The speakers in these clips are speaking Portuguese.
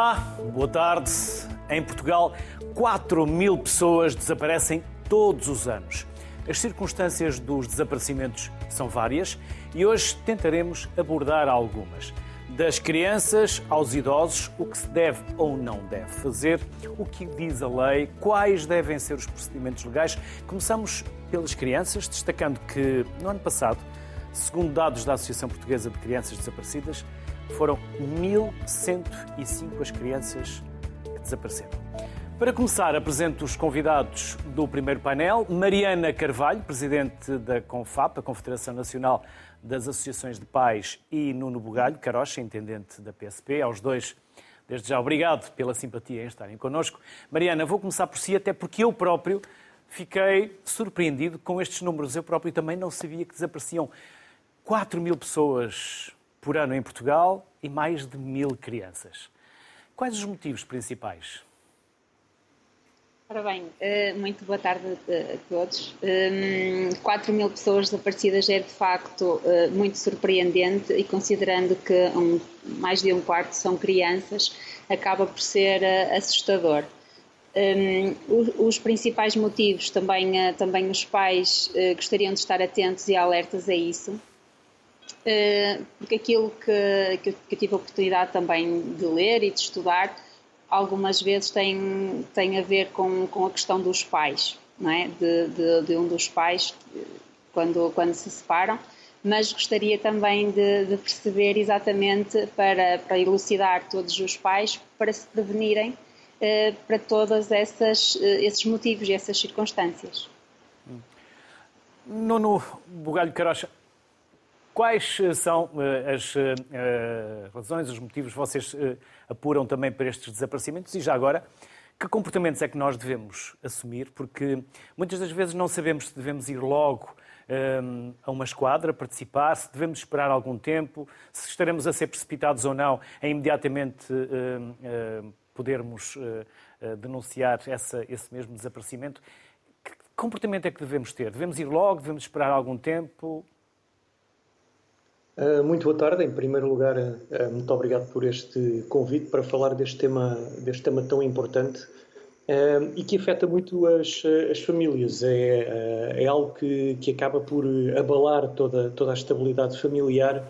Olá, boa tarde. Em Portugal, 4 mil pessoas desaparecem todos os anos. As circunstâncias dos desaparecimentos são várias e hoje tentaremos abordar algumas. Das crianças aos idosos, o que se deve ou não deve fazer, o que diz a lei, quais devem ser os procedimentos legais. Começamos pelas crianças, destacando que no ano passado, segundo dados da Associação Portuguesa de Crianças Desaparecidas, foram 1.105 as crianças que desapareceram. Para começar, apresento os convidados do primeiro painel. Mariana Carvalho, presidente da CONFAP, a Confederação Nacional das Associações de Pais, e Nuno Bugalho, Carocha, intendente da PSP. Aos dois, desde já, obrigado pela simpatia em estarem connosco. Mariana, vou começar por si, até porque eu próprio fiquei surpreendido com estes números. Eu próprio também não sabia que desapareciam 4 mil pessoas por ano em Portugal e mais de mil crianças. Quais os motivos principais? Ora bem, eh, muito boa tarde a todos. 4 hum, mil pessoas desaparecidas é de facto eh, muito surpreendente e considerando que mais de um quarto são crianças, acaba por ser eh, assustador. Hum, os principais motivos também, também os pais gostariam de estar atentos e alertas a isso eh, porque aquilo que, que, eu, tive a oportunidade também de ler e de estudar, algumas vezes tem, tem a ver com, com a questão dos pais, não é? de, de, de um dos pais quando, quando se separam, mas gostaria também de, de, perceber exatamente para, para elucidar todos os pais para se prevenirem eh, para todos essas, eh, esses motivos e essas circunstâncias. Nuno Bugalho Carocha, Quais eh, são eh, as eh, razões, os motivos que vocês apuram também para estes desaparecimentos? E já agora, que comportamentos é que nós devemos assumir? Porque muitas das vezes não sabemos se devemos ir logo a uma esquadra participar, se devemos esperar algum tempo, se estaremos a ser precipitados ou não em imediatamente podermos denunciar essa, esse mesmo desaparecimento. Que comportamento é que devemos ter? Devemos ir logo? Devemos esperar algum tempo? Ah, muito boa tarde. Em primeiro lugar, ah, muito obrigado por este convite para falar deste tema, deste tema tão importante e que afeta muito as, as famílias. É, é algo que, que acaba por abalar toda, toda a estabilidade familiar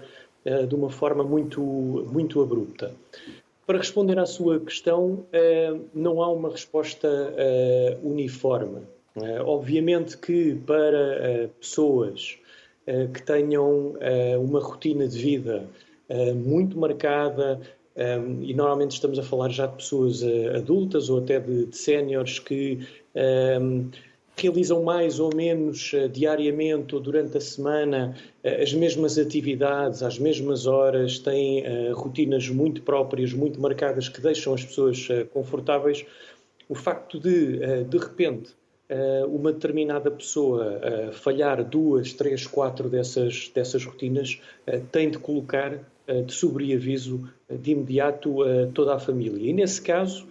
de uma forma muito, muito abrupta. Para responder à sua questão, não há uma resposta uniforme. Obviamente que para pessoas eh, que tenham eh, uma rotina de vida eh, muito marcada, e normalmente estamos a falar já de pessoas adultas ou até de, de séniores que realizam mais ou menos diariamente ou durante a semana as mesmas atividades, às mesmas horas, têm rotinas muito próprias, muito marcadas, que deixam as pessoas confortáveis. O facto de, de repente, eh, uma determinada pessoa eh, falhar duas, três, quatro dessas, dessas rotinas, eh, tem de colocar de sobreaviso de imediato toda a família. E nesse caso,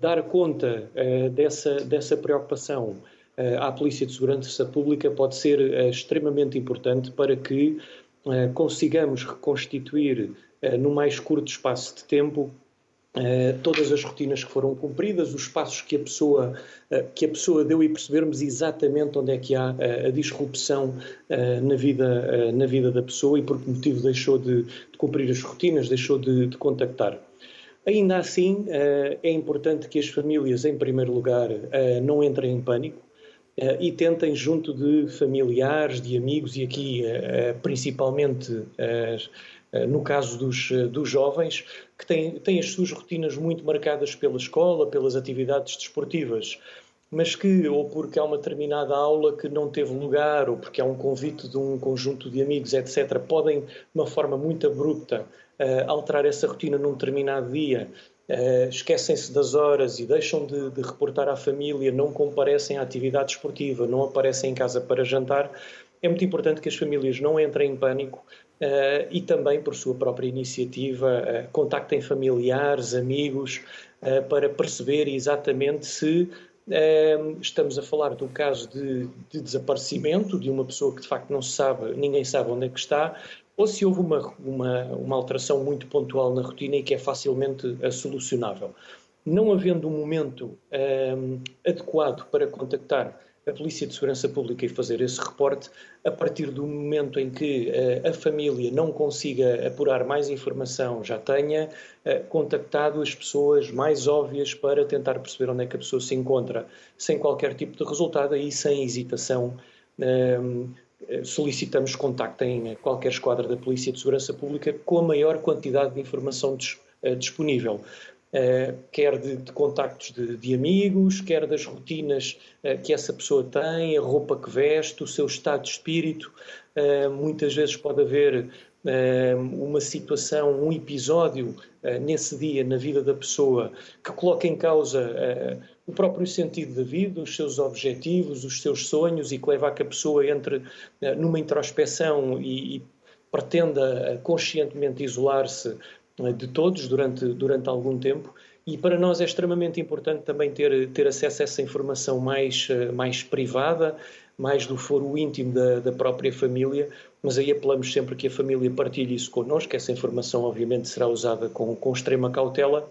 dar conta dessa, dessa preocupação à Polícia de Segurança Pública pode ser extremamente importante para que consigamos reconstituir no mais curto espaço de tempo Uh, todas as rotinas que foram cumpridas, os passos que a pessoa uh, que a pessoa deu e percebermos exatamente onde é que há uh, a disrupção na vida na vida da pessoa e por que motivo deixou de, de cumprir as rotinas, deixou de, de contactar. Ainda assim, é importante que as famílias, em primeiro lugar, não entrem em pânico e tentem, junto de familiares, de amigos e aqui principalmente eh, no caso dos, eh, dos jovens, que têm, têm as suas rotinas muito marcadas pela escola, pelas atividades desportivas, mas que, ou porque há uma determinada aula que não teve lugar, ou porque há um convite de um conjunto de amigos, etc., podem, de uma forma muito abrupta, uh, alterar essa rotina num determinado dia, uh, esquecem-se das horas e deixam de, de reportar à família, não comparecem à atividade esportiva, não aparecem em casa para jantar. É muito importante que as famílias não entrem em pânico, Uh, e também, por sua própria iniciativa, uh, contactem familiares, amigos, uh, para perceber exatamente se estamos a falar do caso de, de, desaparecimento de uma pessoa que de facto não se sabe, ninguém sabe onde é que está, ou se houve uma, uma, uma alteração muito pontual na rotina e que é facilmente solucionável. Não havendo um momento um, adequado para contactar a Polícia de Segurança Pública e fazer esse reporte, a partir do momento em que uh, a família não consiga apurar mais informação, já tenha uh, contactado as pessoas mais óbvias para tentar perceber onde é que a pessoa se encontra, sem qualquer tipo de resultado, aí sem hesitação. Uh, solicitamos contacto em qualquer esquadra da Polícia de Segurança Pública com a maior quantidade de informação dis, disponível. Uh, quer de, de contactos de, de, amigos, quer das rotinas uh, que essa pessoa tem, a roupa que veste, o seu estado de espírito. Uh, muitas vezes pode haver uma situação, um episódio nesse dia na vida da pessoa que coloca em causa o próprio sentido da vida, os seus objetivos, os seus sonhos e que leva a que a pessoa entre numa introspeção e, e pretenda conscientemente isolar-se? De todos durante, durante algum tempo e para nós é extremamente importante também ter, ter acesso a essa informação mais, eh, mais privada, mais do foro íntimo da, da própria família, mas aí apelamos sempre que a família partilhe isso connosco, essa informação obviamente será usada com, com extrema cautela,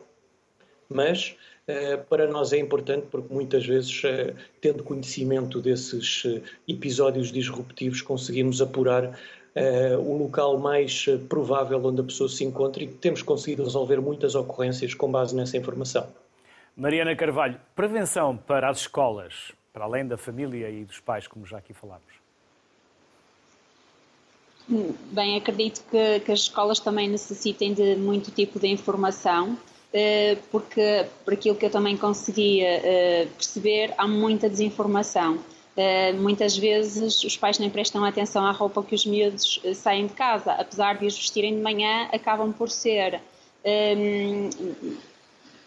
mas eh, para nós é importante porque muitas vezes, eh, tendo conhecimento desses episódios disruptivos, conseguimos apurar uh, o local mais eh, provável onde a pessoa se encontra e temos conseguido resolver muitas ocorrências com base nessa informação. Mariana Carvalho, prevenção para as escolas, para além da família e dos pais, como já aqui falámos. Bem, acredito que, que as escolas também necessitem de muito tipo de informação, eh, porque, por aquilo que eu também conseguia perceber, há muita desinformação. Uh, muitas vezes os pais nem prestam atenção à roupa que os miúdos uh, saem de casa, apesar de os vestirem de manhã, acabam por ser um, ehm,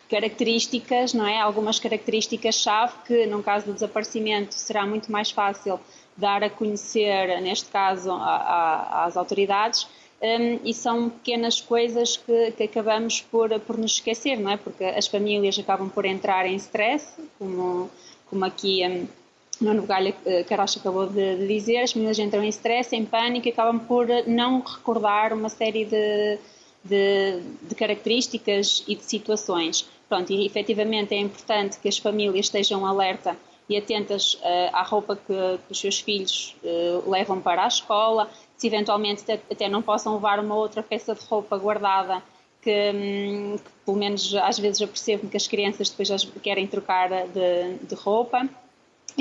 características, não é? Algumas características-chave que, num caso do desaparecimento, será muito mais fácil dar a conhecer, neste caso, a, a, às autoridades. Um, ehm, e são pequenas coisas que, que, acabamos por, por nos esquecer, não é? Porque as famílias acabam por entrar em stress, como, como aqui. Um, Nuno Galha eh, Caracha acabou de, dizer, as meninas entram em stress, em pânico e acabam por não recordar uma série de, de, de características e de situações. Pronto, e efetivamente é importante que as famílias estejam alerta e atentas uh, à roupa que, que, os seus filhos uh, levam para a escola, se eventualmente até, não possam levar uma outra peça de roupa guardada que, hum, que pelo menos às vezes percebo que as crianças depois querem trocar de, de roupa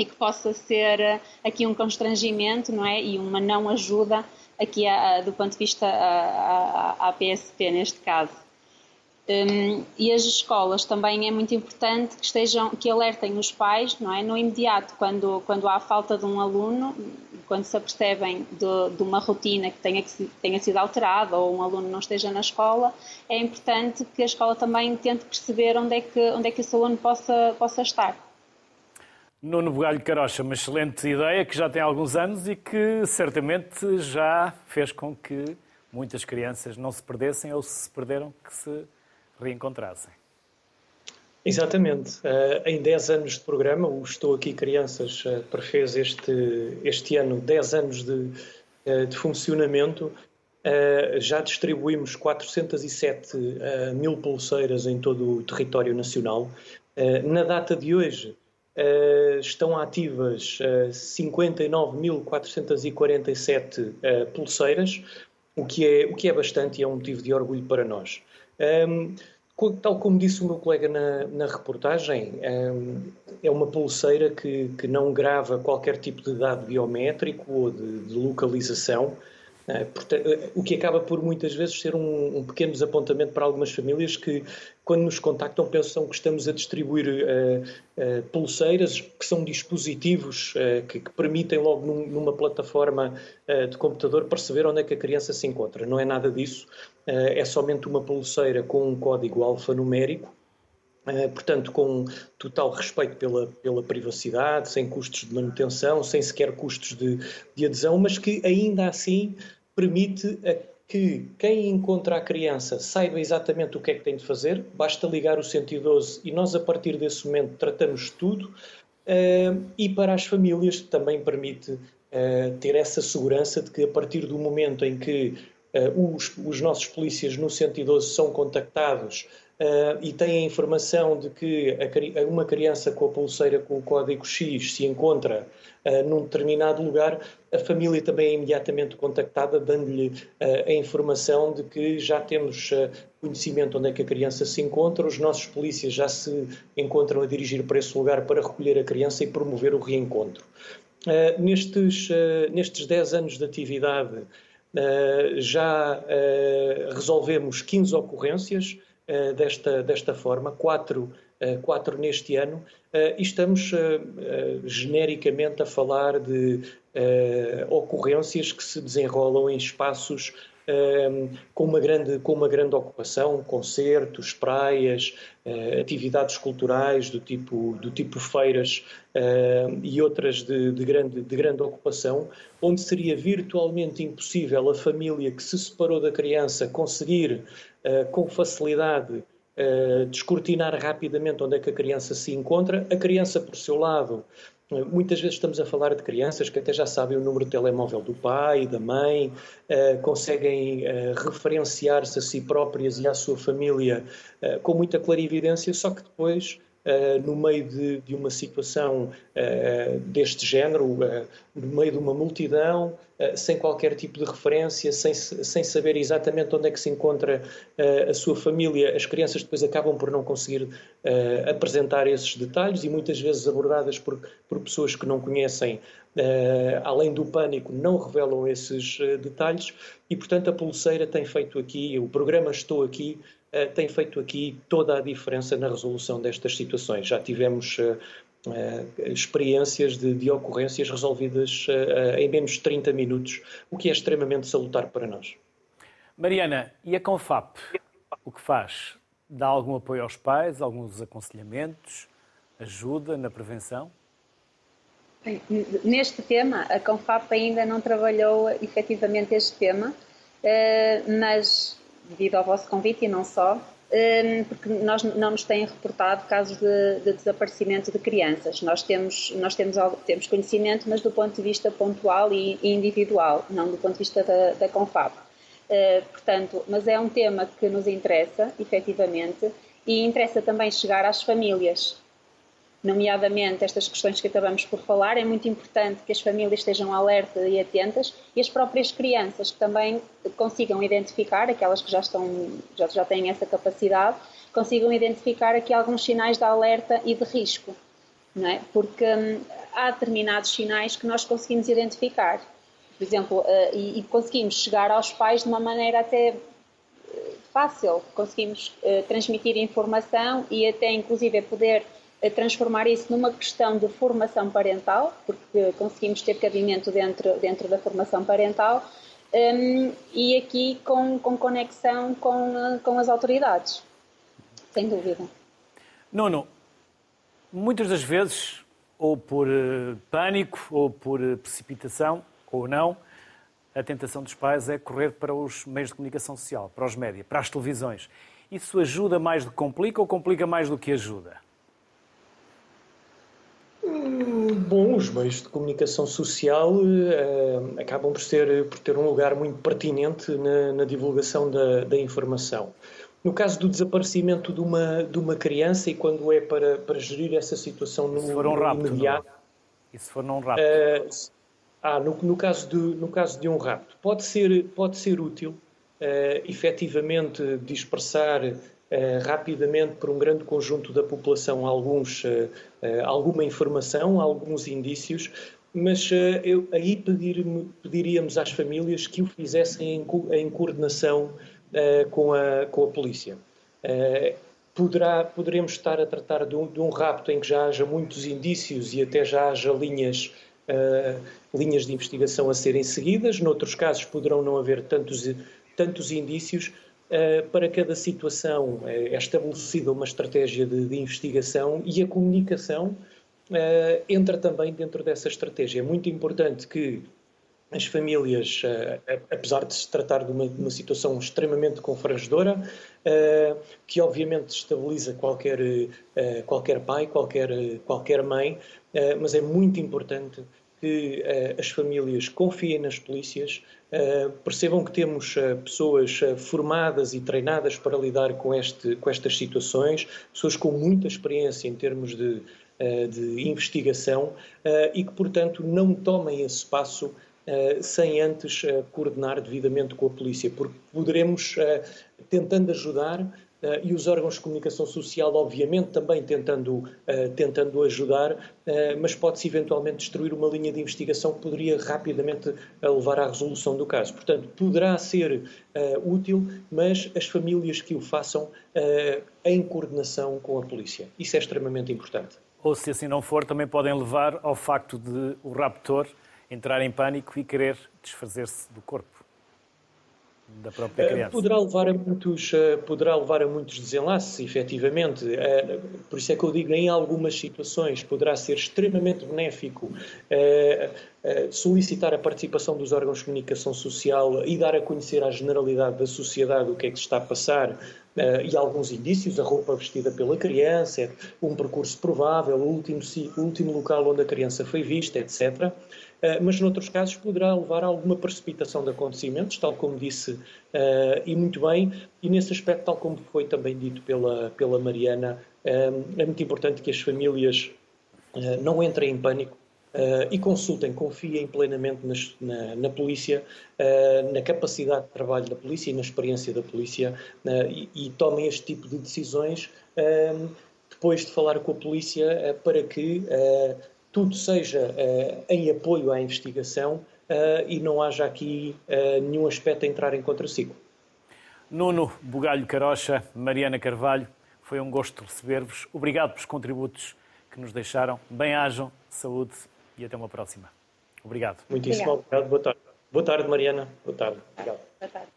e que possa ser eh, aqui um constrangimento, não é? E uma não ajuda aqui a, a, do ponto de vista à PSP neste caso. Um, e as escolas também é muito importante que estejam, que alertem os pais, não é? No imediato, quando, quando há falta de um aluno, quando se apercebem de, de uma rotina que tenha, que tenha sido alterada ou um aluno não esteja na escola, é importante que a escola também tente perceber onde é que, onde é que esse aluno possa, possa estar. Nuno Bugalho Carocha, uma excelente ideia que já tem alguns anos e que certamente já fez com que muitas crianças não se perdessem ou se perderam, que se reencontrassem. Exatamente. Uh, em 10 anos de programa, o Estou Aqui Crianças uh, prefez este, este ano 10 anos de, uh, de funcionamento. já distribuímos 407 mil pulseiras em todo o território nacional. na data de hoje, Uh, estão ativas uh, 59.447 uh, pulseiras, o que, é, o que é bastante e é um motivo de orgulho para nós. Um, tal como disse o meu colega na, na reportagem, um, é uma pulseira que, que não grava qualquer tipo de dado biométrico ou de, de localização, o que acaba por muitas vezes ser um, um, pequeno desapontamento para algumas famílias que, quando nos contactam, pensam que estamos a distribuir uh, uh, pulseiras, que são dispositivos uh, que, que, permitem logo num, numa plataforma de computador perceber onde é que a criança se encontra. Não é nada disso, é somente uma pulseira com um código alfanumérico portanto, com total respeito pela, pela privacidade, sem custos de manutenção, sem sequer custos de, de adesão, mas que ainda assim permite que quem encontra a criança saiba exatamente o que é que tem de fazer, basta ligar o 112 e nós, a partir desse momento, tratamos tudo. E para as famílias também permite uh, ter essa segurança de que, a partir do momento em que os, os nossos polícias no 112 são contactados Uh, e têm a informação de que a, uma criança com a pulseira com o código X se encontra uh, num determinado lugar, a família também é imediatamente contactada, dando-lhe uh, a informação de que já temos conhecimento onde é que a criança se encontra, os nossos polícias já se encontram a dirigir para esse lugar para recolher a criança e promover o reencontro. nestes, nestes 10 anos de atividade, já resolvemos 15 ocorrências, desta, desta forma, quatro, eh, quatro neste ano, eh, e estamos genericamente a falar de ocorrências que se desenrolam em espaços com uma grande, com uma grande ocupação, concertos, praias, atividades culturais do tipo, do tipo feiras e outras de, de, grande, de grande ocupação, onde seria virtualmente impossível a família que se separou da criança conseguir com facilidade descortinar rapidamente onde é que a criança se encontra, a criança por seu lado Muitas vezes estamos a falar de crianças que até já sabem o número de telemóvel do pai, da mãe, conseguem referenciar-se a si próprias e à sua família com muita clarividência, só que depois Uh, no meio de, de uma situação uh, deste género, uh, no meio de uma multidão, sem qualquer tipo de referência, sem, sem saber exatamente onde é que se encontra a sua família, as crianças depois acabam por não conseguir apresentar esses detalhes e muitas vezes abordadas por, por pessoas que não conhecem, além do pânico, não revelam esses detalhes. E, portanto, a pulseira tem feito aqui, o programa Estou Aqui, eh, tem feito aqui toda a diferença na resolução destas situações. Já tivemos uh, uh, experiências de, de, ocorrências resolvidas uh, em menos de 30 minutos, o que é extremamente salutar para nós. Mariana, e a Confap, o que faz? Dá algum apoio aos pais, alguns aconselhamentos, ajuda na prevenção? Neste tema, a Confap ainda não trabalhou efetivamente este tema, mas devido ao vosso convite e não só, hum, porque nós não nos têm reportado casos de, de, desaparecimento de crianças. Nós temos nós temos temos conhecimento, mas do ponto de vista pontual e individual, não do ponto de vista da, da Confab. Uh, portanto, mas é um tema que nos interessa, efetivamente, e interessa também chegar às famílias, nomeadamente estas questões que acabamos por falar, é muito importante que as famílias estejam alertas e atentas e as próprias crianças que também consigam identificar, aquelas que já, estão, já, já têm essa capacidade, consigam identificar aqui alguns sinais de alerta e de risco, não é? porque hum, há determinados sinais que nós conseguimos identificar, por exemplo, uh, e, e, conseguimos chegar aos pais de uma maneira até uh, fácil, conseguimos uh, transmitir informação e até inclusive poder transformar isso numa questão de formação parental, porque conseguimos ter cabimento dentro, dentro da formação parental, um, e aqui com, com conexão com, com as autoridades, sem dúvida. Nono, muitas das vezes, ou por uh, pânico, ou por uh, precipitação, ou não, a tentação dos pais é correr para os meios de comunicação social, para os médias, para as televisões. Isso ajuda mais do que complica ou complica mais do que ajuda? Bom, os meios de comunicação social uh, acabam por ter, por ter um lugar muito pertinente na, na divulgação da, da, informação. No caso do desaparecimento de uma, de uma criança e quando é para, para gerir essa situação no, se for um rapto, imediato... Não. E se for num rapto? Uh, ah, no, no, caso de, no caso de um rapto. Pode ser, pode ser útil, uh, efetivamente, dispersar rapidamente por um grande conjunto da população alguns, uh, alguma informação, alguns indícios, mas eu, aí pedir, pediríamos às famílias que o fizessem em, em coordenação com, a, com a polícia. Poderá, poderemos estar a tratar de um, de um, rapto em que já haja muitos indícios e até já haja linhas, linhas de investigação a serem seguidas, noutros casos poderão não haver tantos, tantos indícios, eh, para cada situação eh, é estabelecida uma estratégia de, de investigação e a comunicação uh, entra também dentro dessa estratégia. É muito importante que as famílias, apesar de se tratar de uma, de uma situação extremamente confrangedora, que obviamente estabiliza qualquer, qualquer pai, qualquer, qualquer mãe, mas é muito importante que uh, as famílias confiem nas polícias, uh, percebam que temos uh, pessoas formadas e treinadas para lidar com, este, com estas situações, pessoas com muita experiência em termos de, de investigação e que, portanto, não tomem esse passo sem antes coordenar devidamente com a polícia, porque poderemos, tentando ajudar, Uh, e os órgãos de comunicação social, obviamente, também tentando, uh, tentando ajudar, uh, mas pode-se eventualmente destruir uma linha de investigação que poderia rapidamente levar à resolução do caso. Portanto, poderá ser útil, mas as famílias que o façam em coordenação com a polícia. Isso é extremamente importante. Ou, se assim não for, também podem levar ao facto de o raptor entrar em pânico e querer desfazer-se do corpo da própria eh, criança. Poderá levar a muitos, eh, poderá levar a muitos desenlaces, efetivamente. Eh, por isso é que eu digo, em algumas situações poderá ser extremamente benéfico solicitar a participação dos órgãos de comunicação social e dar a conhecer à generalidade da sociedade o que é que se está a passar e alguns indícios, a roupa vestida pela criança, um percurso provável, o último, o último local onde a criança foi vista, etc. Eh, mas noutros casos poderá levar a alguma precipitação de acontecimentos, tal como disse, eh, e muito bem, e nesse aspecto, tal como foi também dito pela, pela Mariana, eh, é muito importante que as famílias não entrem em pânico, Uh, e consultem, confiem plenamente nas, na, na, polícia, uh, na capacidade de trabalho da polícia e na experiência da polícia uh, e, e, tomem este tipo de decisões depois de falar com a polícia para que tudo seja uh, em apoio à investigação uh, e não haja aqui uh, nenhum aspecto a entrar em contraciclo. Nuno Bugalho Carocha, Mariana Carvalho, foi um gosto receber-vos. Obrigado pelos contributos que nos deixaram. Bem-ajam, saúde e até uma próxima. Obrigado. Muitíssimo obrigado. Boa tarde. Boa tarde, Mariana. Boa tarde. Obrigado. Boa tarde.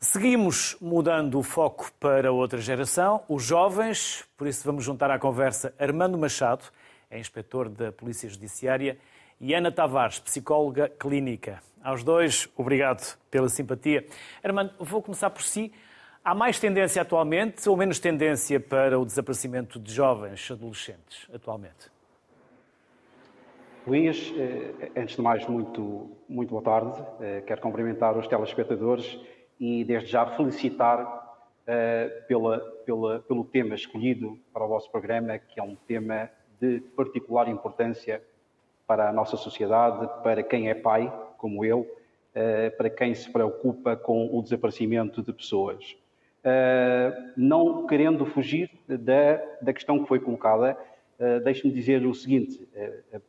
Seguimos mudando o foco para outra geração, os jovens, por isso vamos juntar à conversa Armando Machado, é inspetor da Polícia Judiciária, e Ana Tavares, psicóloga clínica. Aos dois, obrigado pela simpatia. Armando, vou começar por si. Há mais tendência atualmente ou menos tendência para o desaparecimento de jovens adolescentes atualmente? Luís, eh, antes de mais, muito, muito boa tarde. Eh, quero cumprimentar os telespectadores e, desde já, felicitar eh, pela, pela, pelo tema escolhido para o vosso programa, que é um tema de particular importância para a nossa sociedade, para quem é pai, como eu, eh, para quem se preocupa com o desaparecimento de pessoas. Eh, não querendo fugir da, questão que foi colocada, eh, deixe-me dizer o seguinte: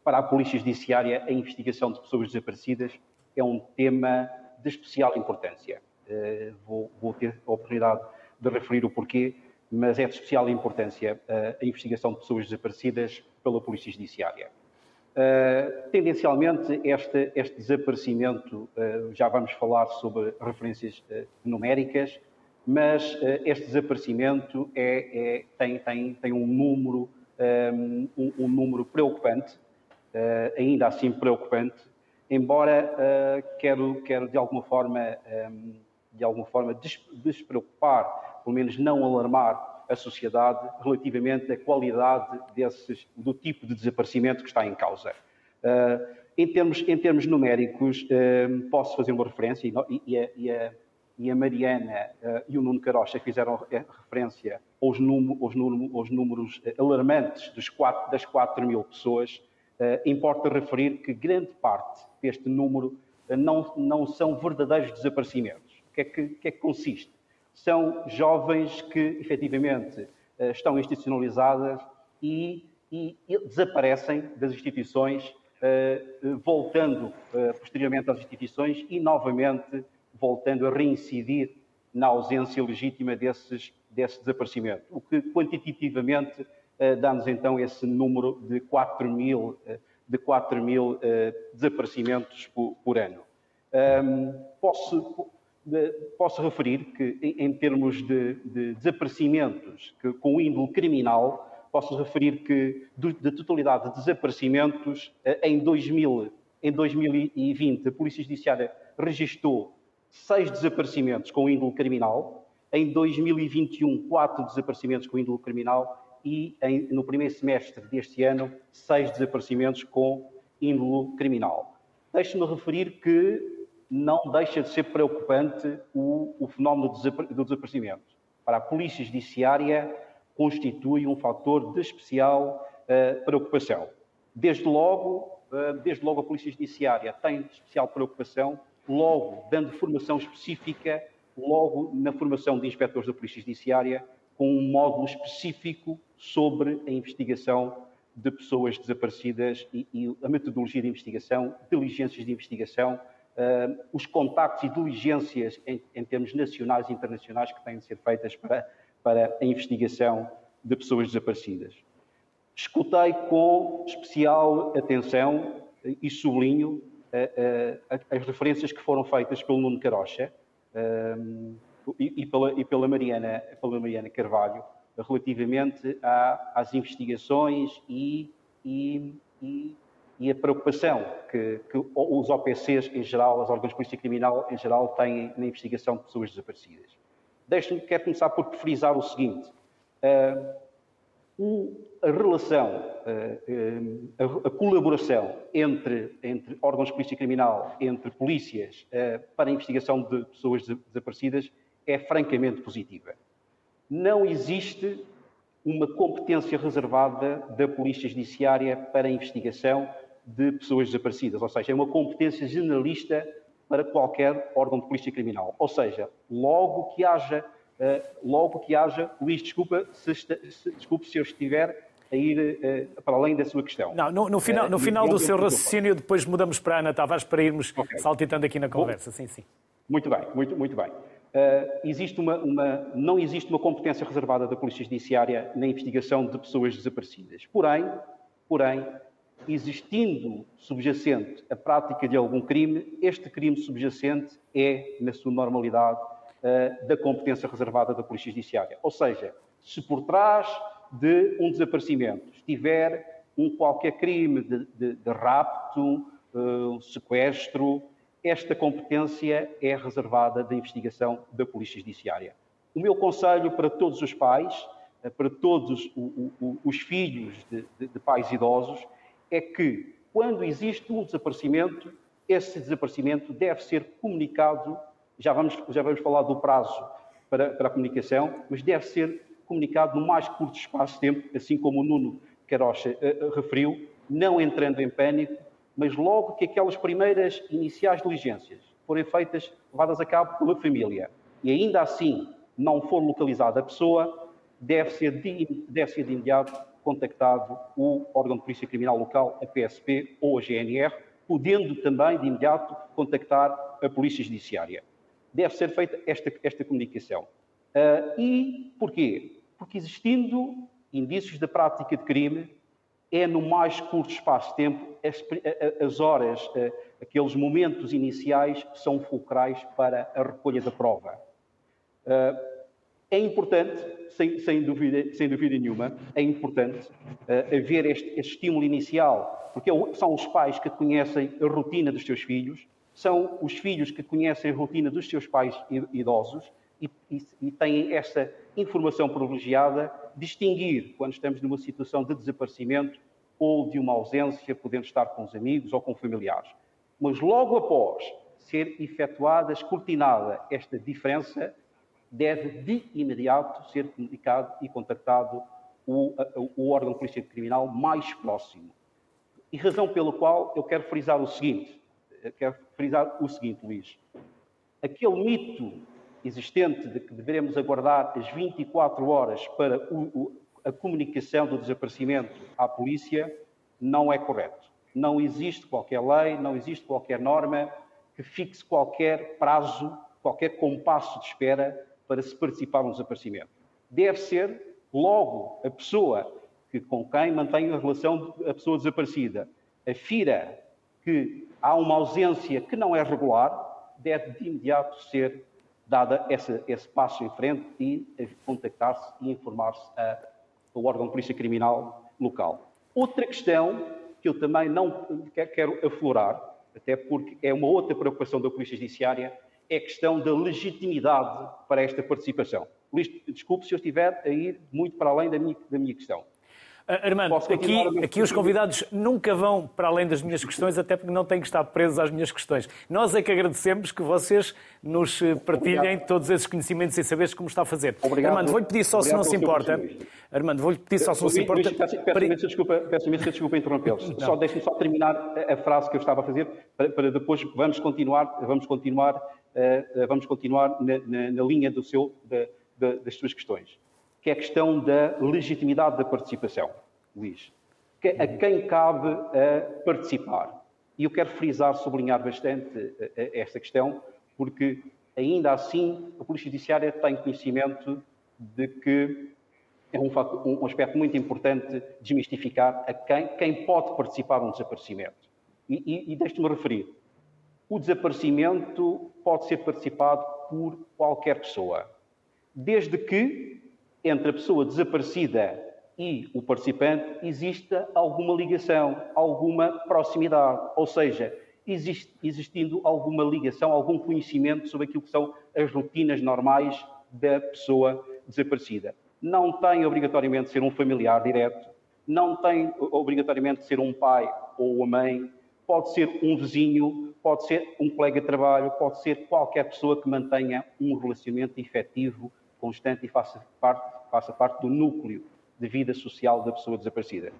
para a Polícia Judiciária, a investigação de pessoas desaparecidas é um tema de especial importância. Vou ter a oportunidade de referir o porquê mas é de especial importância eh, a investigação de pessoas desaparecidas pela Polícia Judiciária. Uh, tendencialmente, este, este desaparecimento, uh, já vamos falar sobre referências uh, numéricas, mas este desaparecimento é, é, tem, tem, tem um número, um, um, número preocupante, ainda assim preocupante, embora quero, quero de alguma forma, um, de alguma forma des, despreocupar pelo menos não alarmar a sociedade relativamente à qualidade desses, do tipo de desaparecimento que está em causa. Uh, em, termos, em termos numéricos, uh, posso fazer uma referência, e, e, a, e, a, e a, Mariana uh, e o Nuno Carocha fizeram referência aos, aos, aos números alarmantes dos 4, das 4 mil pessoas. importa referir que grande parte deste número não, não são verdadeiros desaparecimentos. Que é que, que, é que consiste? são jovens que efetivamente eh, estão institucionalizadas e, e, desaparecem das instituições, eh, voltando eh, posteriormente às instituições e novamente voltando a reincidir na ausência legítima desses, desse desaparecimento, o que quantitativamente dá-nos então esse número de 4 mil, de 4 mil desaparecimentos por, por ano. posso, posso referir que, em, termos de, de desaparecimentos que, com índole criminal, posso referir que, da totalidade de desaparecimentos, eh, em, 2000, em 2020, a Polícia Judiciária registrou seis desaparecimentos com índole criminal, em 2021, quatro desaparecimentos com índole criminal e, em, no primeiro semestre deste ano, seis desaparecimentos com índole criminal. Deixe-me referir que não deixa de ser preocupante o, o fenómeno do desaparecimento. Para a Polícia Judiciária, constitui um fator de especial uh, preocupação. Desde logo, uh, desde logo a Polícia Judiciária tem especial preocupação, logo dando formação específica, logo na formação de inspectores da Polícia Judiciária, com um módulo específico sobre a investigação de pessoas desaparecidas e, e a metodologia de investigação, diligências de investigação, uh, os contactos e diligências em, em, termos nacionais e internacionais que têm de ser feitas para, para a investigação de pessoas desaparecidas. Escutei com especial atenção e sublinho uh, uh, as referências que foram feitas pelo Nuno Carocha e, e, pela, e pela, Mariana, pela Mariana Carvalho relativamente à, às investigações e, e, e, e, a preocupação que, que os OPCs em geral, os órgãos de polícia criminal em geral, têm na investigação de pessoas desaparecidas. Deixe-me, quero começar por frisar o seguinte. Uh, a relação, uh, uh, a, a, colaboração entre, entre órgãos de polícia criminal, entre polícias, para a investigação de pessoas desaparecidas é francamente positiva não existe uma competência reservada da Polícia Judiciária para a investigação de pessoas desaparecidas, ou seja, é uma competência generalista para qualquer órgão de polícia criminal. Ou seja, logo que haja, uh, logo que haja, Luís, desculpa se, se, desculpe se eu estiver a ir uh, para além da sua questão. Não, no, no final, no uh, final do seu raciocínio, depois mudamos para a Ana Tavares para irmos okay. saltitando aqui na conversa. Bom, sim, sim. Muito bem, muito, muito bem. Uh, existe uma, uma, não existe uma competência reservada da Polícia Judiciária na investigação de pessoas desaparecidas. Porém, porém, existindo subjacente a prática de algum crime, este crime subjacente é, na sua normalidade, uh, da competência reservada da Polícia Judiciária. Ou seja, se por trás de um desaparecimento estiver um qualquer crime de, de, de rapto, uh, sequestro, esta competência é reservada da investigação da Polícia Judiciária. O meu conselho para todos os pais, eh, para todos os filhos de, de, de pais idosos, é que quando existe um desaparecimento, esse desaparecimento deve ser comunicado. Já vamos, já vamos falar do prazo para, para a comunicação, mas deve ser comunicado no mais curto espaço de tempo, assim como o Nuno Carocha uh, referiu, não entrando em pânico, mas logo que aquelas primeiras iniciais diligências forem feitas, levadas a cabo pela família, e ainda assim não for localizada a pessoa, deve ser de, deve ser de imediato contactado o órgão de polícia criminal local, a PSP ou a GNR, podendo também de imediato contactar a polícia judiciária. Deve ser feita esta, esta comunicação. Uh, e porquê? Porque existindo indícios da prática de crime, é no mais curto espaço de tempo, as, as horas, aqueles momentos iniciais são fulcrais para a recolha da prova. Ah, é importante, sem, sem, dúvida, sem dúvida nenhuma, é importante uh, haver este, este, estímulo inicial, porque é são os pais que conhecem a rotina dos seus filhos, são os filhos que conhecem a rotina dos seus pais idosos e, e, e têm essa informação privilegiada distinguir quando estamos numa situação de desaparecimento ou de uma ausência, podendo estar com os amigos ou com familiares. Mas logo após ser efetuada, escrutinada esta diferença, deve de imediato ser comunicado e contactado o, o órgão polícia criminal mais próximo. E razão pela qual eu quero frisar o seguinte, quero frisar o seguinte, Luís. Aquele mito existente de que devemos aguardar as 24 horas para o, a comunicação do desaparecimento à polícia não é correto. Não existe qualquer lei, não existe qualquer norma que fixe qualquer prazo, qualquer compasso de espera para se participar no desaparecimento. Deve ser logo a pessoa que, com quem mantém a relação a pessoa desaparecida afira que há uma ausência que não é regular, deve de imediato ser dada essa, esse passo em frente e contactar-se e informar-se a o órgão de polícia criminal local. Outra questão que eu também não quero aflorar, até porque é uma outra preocupação da Polícia Judiciária, é a questão da legitimidade para esta participação. Luís, desculpe se eu estiver a ir muito para além da minha, da minha questão. Uh, Armando, aqui, aqui os convidados nunca vão para além das minhas questões, até porque não têm que estar presos às minhas questões. Nós é que agradecemos que vocês nos eh, partilhem Obrigado. todos esses conhecimentos e saberes como está a fazer. Obrigado. Armando, vou-lhe pedir só, se não se importa. Armando, vou-lhe pedir só, se não se importa. Peço, imensa desculpa, desculpa interrompê-los. Só deixe-me só terminar a, a, frase que eu estava a fazer, para, para depois vamos continuar, vamos continuar, vamos continuar na, na, na linha do seu, da, da, das suas questões que é a questão da legitimidade da participação, Luís. A quem cabe a participar? E eu quero frisar, sublinhar bastante eh, eh, esta questão, porque ainda assim a Polícia Judiciária tem conhecimento de que é um, um aspecto muito importante desmistificar a quem, quem pode participar de um desaparecimento. E, e, e deixe-me referir, o desaparecimento pode ser participado por qualquer pessoa, desde que entre a pessoa desaparecida e o participante exista alguma ligação, alguma proximidade, ou seja, existindo alguma ligação, algum conhecimento sobre aquilo que são as rotinas normais da pessoa desaparecida. Não tem obrigatoriamente de ser um familiar direto, não tem obrigatoriamente de ser um pai ou uma mãe, pode ser um vizinho, pode ser um colega de trabalho, pode ser qualquer pessoa que mantenha um relacionamento efetivo constante e faça parte, faça parte do núcleo de vida social da pessoa desaparecida.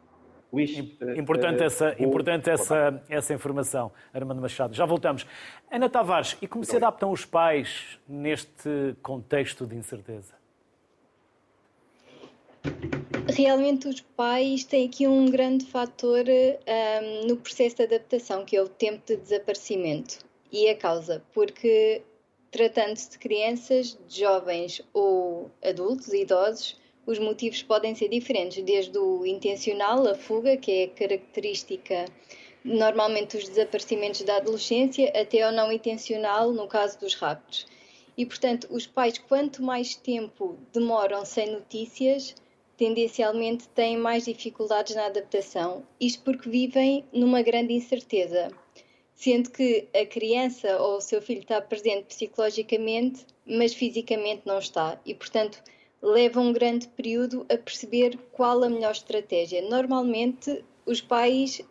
Luís, importante uh, essa, importante essa, essa informação, Armando Machado. Já voltamos. Ana Tavares, e como se adaptam os pais neste contexto de incerteza? Realmente os pais têm aqui um grande fator um, ehm, no processo de adaptação, que é o tempo de desaparecimento e a causa, porque Tratando-se de crianças, de jovens ou adultos, idosos, os motivos podem ser diferentes, desde o intencional, a fuga, que é característica normalmente dos desaparecimentos da adolescência, até ao não intencional, no caso dos raptos. E, portanto, os pais, quanto mais tempo demoram sem notícias, tendencialmente têm mais dificuldades na adaptação. Isto porque vivem numa grande incerteza sendo que a criança ou o seu filho está presente psicologicamente, mas fisicamente não está. E, portanto, leva um grande período a perceber qual a melhor estratégia. Normalmente, os pais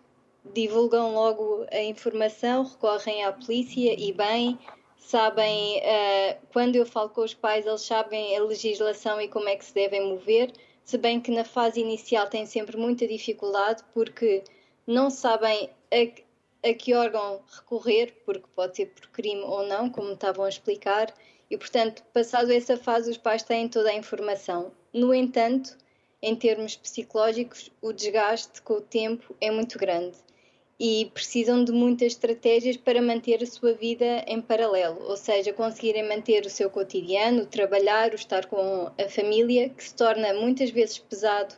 divulgam logo a informação, recorrem à polícia e bem, sabem, uh, quando eu falo com os pais, eles sabem a legislação e como é que se devem mover, se bem que na fase inicial têm sempre muita dificuldade porque não sabem a, a que órgão recorrer, porque pode ser por crime ou não, como estavam a explicar, e portanto, passado essa fase, os pais têm toda a informação. No entanto, em termos psicológicos, o desgaste com o tempo é muito grande e precisam de muitas estratégias para manter a sua vida em paralelo, ou seja, conseguirem manter o seu cotidiano, trabalhar, o estar com a família, que se torna muitas vezes pesado,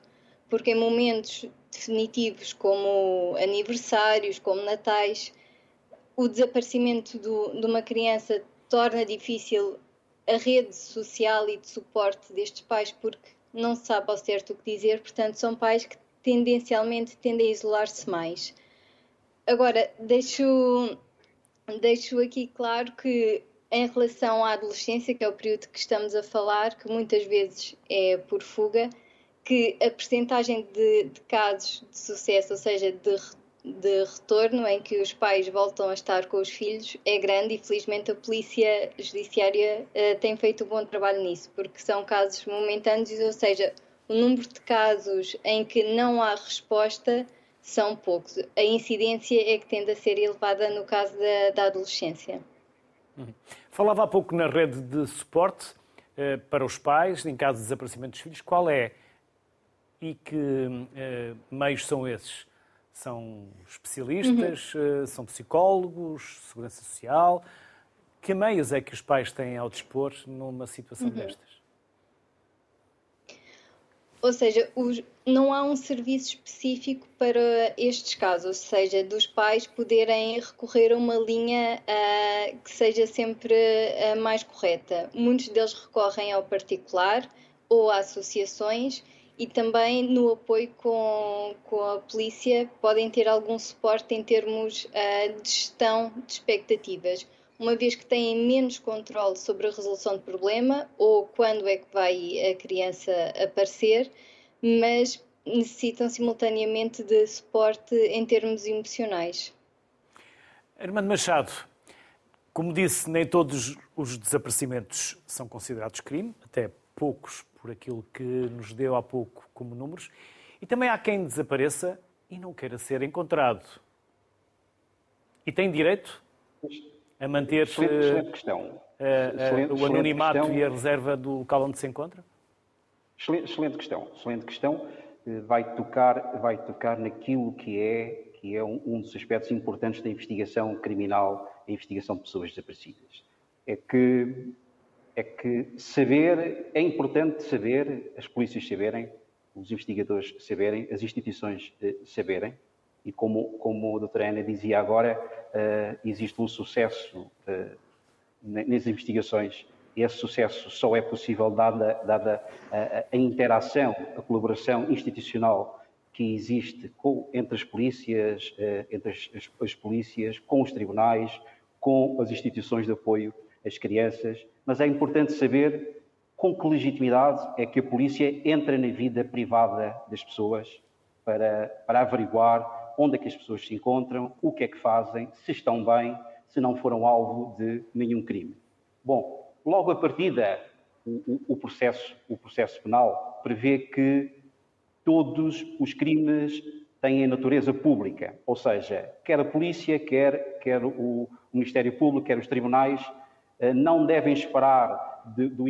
porque em momentos definitivos como aniversários, como natais, o desaparecimento do, de uma criança torna difícil a rede social e de suporte destes pais porque não se sabe ao certo o que dizer, portanto, são pais que tendencialmente tendem a isolar-se mais. Agora, deixo, deixo aqui claro que em relação à adolescência, que é o período que estamos a falar, que muitas vezes é por fuga, que a percentagem de, de, casos de sucesso, ou seja, de, de retorno em que os pais voltam a estar com os filhos é grande e felizmente a polícia judiciária uh, tem feito um bom trabalho nisso, porque são casos momentâneos, ou seja, o número de casos em que não há resposta são poucos. A incidência é que tende a ser elevada no caso da, da adolescência. Uhum. Falava há pouco na rede de suporte eh, para os pais em caso de desaparecimento dos filhos. Qual é e que uh, meios são esses? São especialistas, uhum. uh, são psicólogos, segurança social? Que meios é que os pais têm ao dispor numa situação uhum. destas? Ou seja, os, não há um serviço específico para estes casos, ou seja, dos pais poderem recorrer a uma linha uh, que seja sempre a mais correta. Muitos deles recorrem ao particular ou a associações e também no apoio com, com a polícia podem ter algum suporte em termos uh, de gestão de expectativas, uma vez que têm menos controle sobre a resolução do problema ou quando é que vai a criança aparecer, mas necessitam simultaneamente de suporte em termos emocionais. Armando Machado, como disse, nem todos os desaparecimentos são considerados crime, até poucos por aquilo que nos deu há pouco como números, e também há quem desapareça e não queira ser encontrado. E tem direito a manter questão. excelente, o anonimato e a reserva do local onde se encontra? Excelente, excelente questão. Excelente questão. Vai tocar, vai tocar naquilo que é, que é um, um dos aspectos importantes da investigação criminal, a investigação de pessoas desaparecidas. É que, é que saber, é importante saber, as polícias saberem, os investigadores saberem, as instituições saberem, e como, como a doutora Ana dizia agora, uh, existe um sucesso uh, nas investigações. Esse sucesso só é possível dada, dada a, a interação, a colaboração institucional que existe com, entre as polícias, entre as, as, as polícias, com os tribunais, com as instituições de apoio às crianças. Mas é importante saber com que legitimidade é que a polícia entra na vida privada das pessoas para, para averiguar onde é que as pessoas se encontram, o que é que fazem, se estão bem, se não foram alvo de nenhum crime. Bom, logo a partida, o, o, processo, o processo penal prevê que todos os crimes têm a natureza pública, ou seja, quer a polícia, quer, quer o Ministério Público, quer os tribunais, eh, não devem esperar de, do,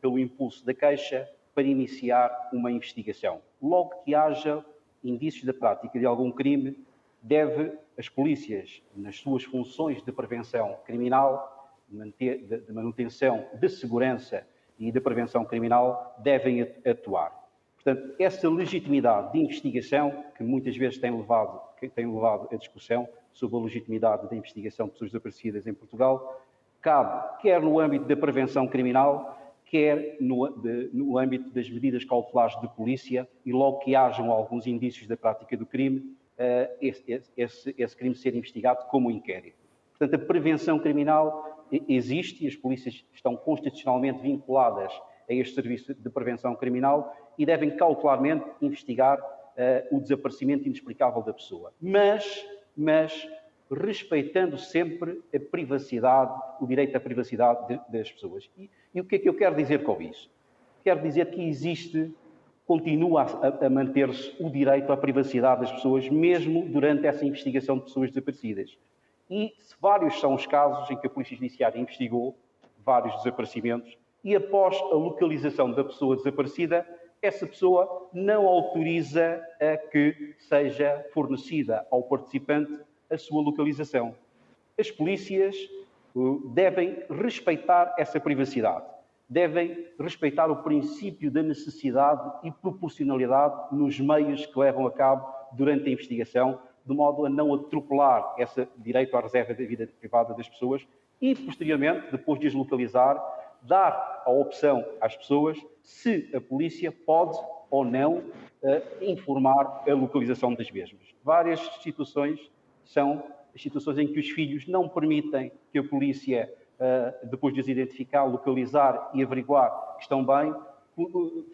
pelo impulso da queixa para iniciar uma investigação. Logo que haja indícios da prática de algum crime, deve as polícias, nas suas funções de prevenção criminal, de manutenção de segurança e de prevenção criminal, devem atuar. Portanto, essa legitimidade de investigação, que muitas vezes tem levado, tem levado a discussão sobre a legitimidade da investigação de pessoas desaparecidas em Portugal, cabe quer no âmbito da prevenção criminal, quer no, de, no âmbito das medidas cautelares de polícia e logo que hajam alguns indícios da prática do crime, uh, esse, esse, esse, crime ser investigado como inquérito. Portanto, a prevenção criminal existe e as polícias estão constitucionalmente vinculadas a este serviço de prevenção criminal e devem cautelarmente investigar uh, o desaparecimento inexplicável da pessoa. Mas, mas respeitando sempre a privacidade, o direito à privacidade de, das pessoas. E, e, o que é que eu quero dizer com isso? Quero dizer que existe, continua a, a manter-se o direito à privacidade das pessoas, mesmo durante essa investigação de pessoas desaparecidas. E vários são os casos em que a Polícia Judiciária investigou vários desaparecimentos e após a localização da pessoa desaparecida, essa pessoa não autoriza a que seja fornecida ao participante a sua localização. As polícias uh, devem respeitar essa privacidade, devem respeitar o princípio da necessidade e proporcionalidade nos meios que levam a cabo durante a investigação, de modo a não atropelar esse direito à reserva da vida privada das pessoas e, posteriormente, depois de as localizar, dar a opção às pessoas se a polícia pode ou não uh, informar a localização das mesmas. Várias situações são situações em que os filhos não permitem que a polícia, eh, depois de os identificar, localizar e averiguar que estão bem,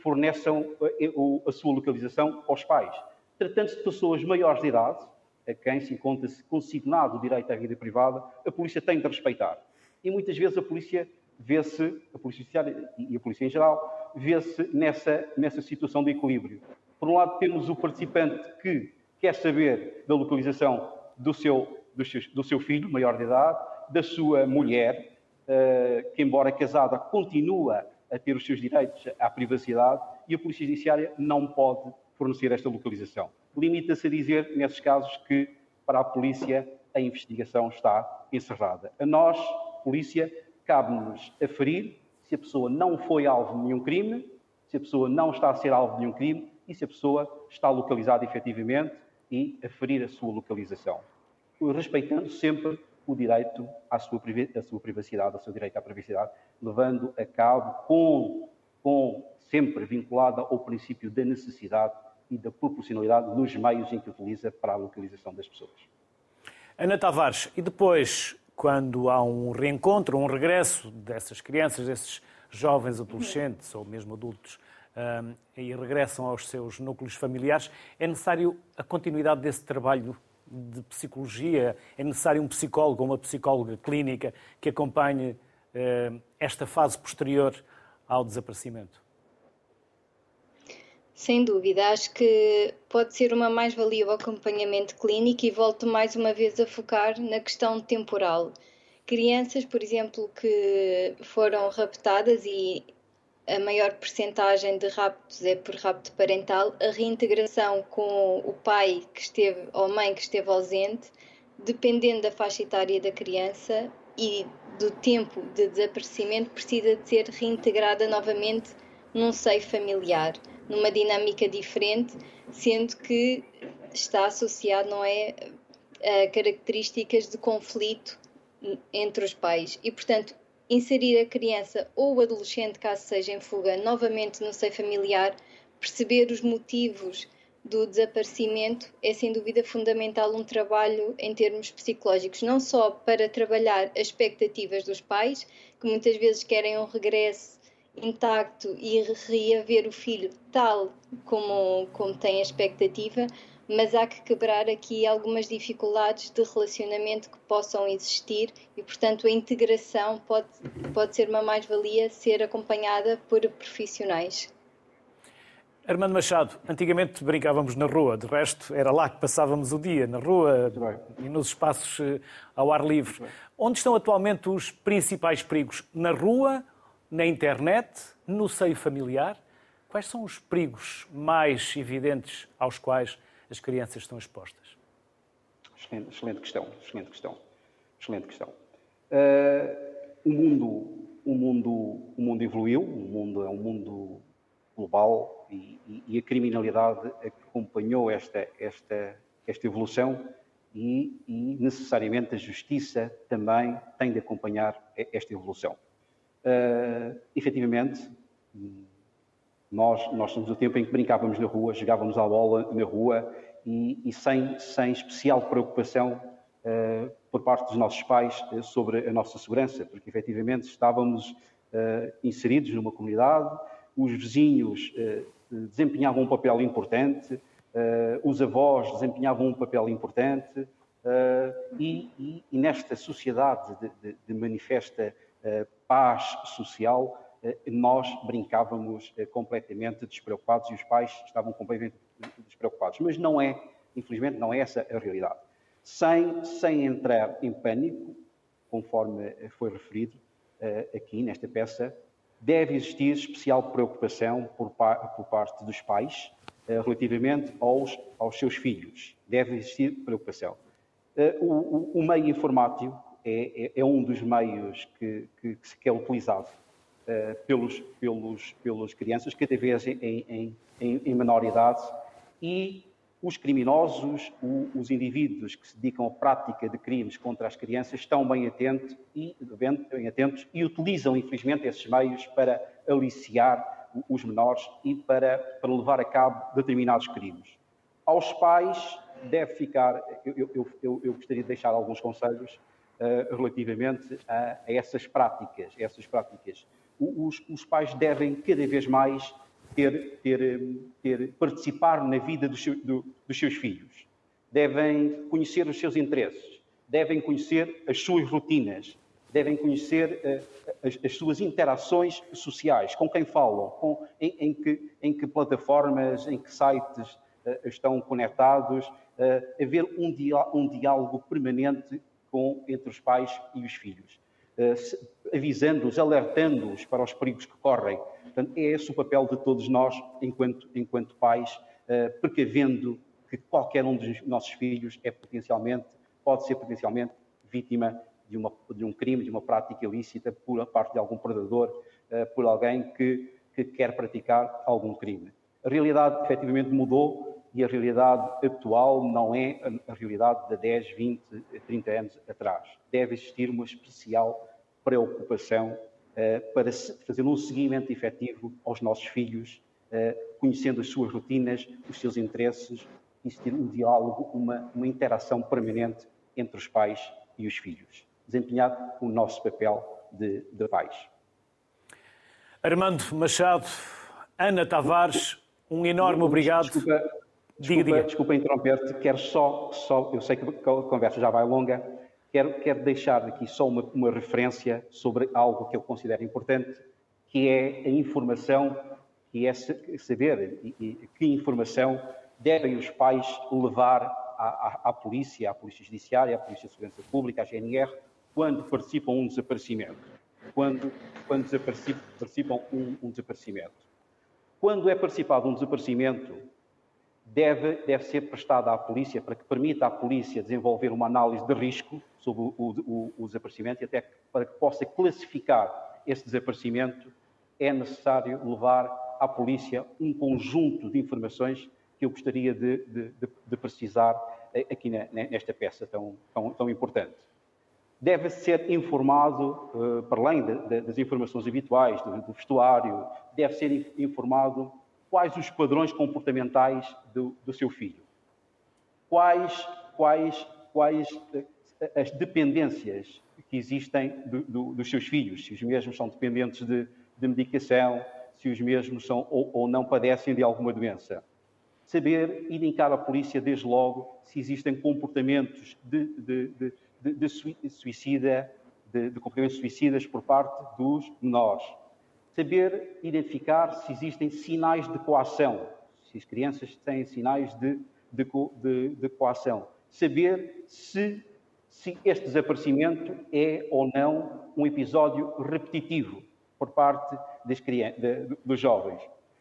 forneçam eh, a sua localização aos pais. Tratando-se de pessoas maiores de idade, a quem se encontra consignado o direito à vida privada, a polícia tem de respeitar. E muitas vezes a polícia vê-se, a polícia judiciária e a polícia em geral, vê-se nessa, nessa situação de equilíbrio. Por um lado, temos o participante que quer saber da localização do seu, do seu, do seu filho, maior de idade, da sua mulher, uh, que, embora casada, continua a ter os seus direitos à privacidade e a Polícia Judiciária não pode fornecer esta localização. Limita-se a dizer, nesses casos, que para a Polícia a investigação está encerrada. A nós, Polícia, cabe-nos aferir se a pessoa não foi alvo de nenhum crime, se a pessoa não está a ser alvo de nenhum crime e se a pessoa está localizada efetivamente e aferir a sua localização, respeitando sempre o direito à sua, privacidade, ao seu direito à privacidade, levando a cabo com, com sempre vinculada ao princípio da necessidade e da proporcionalidade nos meios em que utiliza para a localização das pessoas. Ana Tavares, e depois, quando há um reencontro, um regresso dessas crianças, desses jovens adolescentes ou mesmo adultos e regressam aos seus núcleos familiares, é necessário a continuidade desse trabalho de psicologia? É necessário um psicólogo ou uma psicóloga clínica que acompanhe uh, esta fase posterior ao desaparecimento? Sem dúvida, acho que pode ser uma mais-valia o acompanhamento clínico e volto mais uma vez a focar na questão temporal. Crianças, por exemplo, que foram raptadas e a maior percentagem de raptos é por rapto parental, a reintegração com o pai que esteve ou mãe que esteve ausente, dependendo da faixa etária da criança e do tempo de desaparecimento, precisa de ser reintegrada novamente num seio familiar, numa dinâmica diferente, sendo que está associado, não é, a características de conflito entre os pais. E, portanto, inserir a criança ou o adolescente, caso seja em fuga, novamente no seio familiar, perceber os motivos do desaparecimento é sem dúvida fundamental um trabalho em termos psicológicos, não só para trabalhar as expectativas dos pais, que muitas vezes querem um regresso intacto e reaver o filho tal como, como tem a expectativa, mas há que quebrar aqui algumas dificuldades de relacionamento que possam existir e, portanto, a integração pode, pode ser uma mais-valia ser acompanhada por profissionais. Armando Machado, antigamente brincávamos na rua, de resto era lá que passávamos o dia, na rua e nos espaços eh, ao ar livre. Onde estão atualmente os principais perigos? Na rua, na internet, no seio familiar? Quais são os perigos mais evidentes aos quais as crianças estão expostas? Excelente, excelente questão, excelente questão, excelente questão. Uh, o mundo, o mundo, o mundo evoluiu, o mundo é um mundo global e, e, a criminalidade acompanhou esta, esta, esta evolução e, e, necessariamente a justiça também tem de acompanhar esta evolução. Uh, efetivamente, nós, nós somos o tempo em que brincávamos na rua, jogávamos à bola na rua e, e sem, sem especial preocupação uh, por parte dos nossos pais uh, sobre a nossa segurança, porque efetivamente estávamos uh, inseridos numa comunidade, os vizinhos desempenhavam um papel importante, os avós desempenhavam um papel importante e, e, e, nesta sociedade de, de, de manifesta paz social, nós brincávamos eh, completamente despreocupados e os pais estavam completamente despreocupados. Mas não é, infelizmente, não é essa a realidade. Sem, sem entrar em pânico, conforme eh, foi referido aqui nesta peça, deve existir especial preocupação por, por parte dos pais relativamente aos, aos seus filhos. Deve existir preocupação. O, o, o meio informático é, é, é, um dos meios que, que, que é utilizado uh, pelos, pelos, pelas crianças, cada vez em, em, em, em menor idade, e os criminosos, o, os indivíduos que se dedicam à prática de crimes contra as crianças estão bem atentos e, bem, atentos e utilizam, infelizmente, esses meios para aliciar os menores e para, para levar a cabo determinados crimes. Aos pais deve ficar, eu, eu, eu, eu gostaria de deixar alguns conselhos uh, relativamente a, a, essas práticas, essas práticas os, os pais devem cada vez mais ter, ter, ter participar na vida dos, do, dos seus filhos. Devem conhecer os seus interesses, devem conhecer as suas rotinas, devem conhecer uh, as, as, suas interações sociais, com quem falam, com, em, em, que, em que plataformas, em que sites uh, estão conectados, uh, haver um, um diálogo permanente com, entre os pais e os filhos. Eh, avisando-os, alertando-os para os perigos que correm. Portanto, é esse o papel de todos nós, enquanto, enquanto pais, eh, precavendo que qualquer um dos nossos filhos é potencialmente, pode ser potencialmente vítima de, uma, de um crime, de uma prática ilícita por parte de algum predador, eh, por alguém que, que quer praticar algum crime. A realidade efetivamente mudou e a realidade atual não é a realidade de 10, 20, 30 anos atrás. Deve existir uma especial preocupação uh, para fazer um seguimento efetivo aos nossos filhos, uh, conhecendo as suas rotinas, os seus interesses, existir um diálogo, uma, uma interação permanente entre os pais e os filhos. Desempenhar o nosso papel de, de pais. Armando Machado, Ana Tavares, um enorme obrigado. Desculpa, diga. desculpa interromper-te, quero só, só, eu sei que a conversa já vai longa, quero, quero deixar aqui só uma, uma referência sobre algo que eu considero importante, que é a informação, que é saber e, e, que informação devem os pais levar à, à, à, polícia, à polícia judiciária, à polícia de segurança pública, à GNR, quando participam um desaparecimento. Quando, quando participam um, um desaparecimento. Quando é participado um desaparecimento, deve, deve ser prestada à polícia para que permita à polícia desenvolver uma análise de risco sobre o, o, o desaparecimento e até para que possa classificar esse desaparecimento, é necessário levar à polícia um conjunto de informações que eu gostaria de, de, de precisar aqui nesta peça tão, tão, tão importante. Deve ser informado, uh, para além das informações habituais, do, vestuário, deve ser informado quais os padrões comportamentais do, do seu filho, quais, quais, quais uh, as dependências que existem dos seus filhos, se os mesmos são dependentes de, de medicação, se os mesmos são ou, ou, não padecem de alguma doença. Saber indicar à polícia, desde logo, se existem comportamentos de de, de suicida, de, de comportamentos suicidas por parte dos menores. Saber identificar se existem sinais de coação, se as crianças têm sinais de, de, de coação. Saber se, se este desaparecimento é ou não um episódio repetitivo por parte das crianças, dos jovens.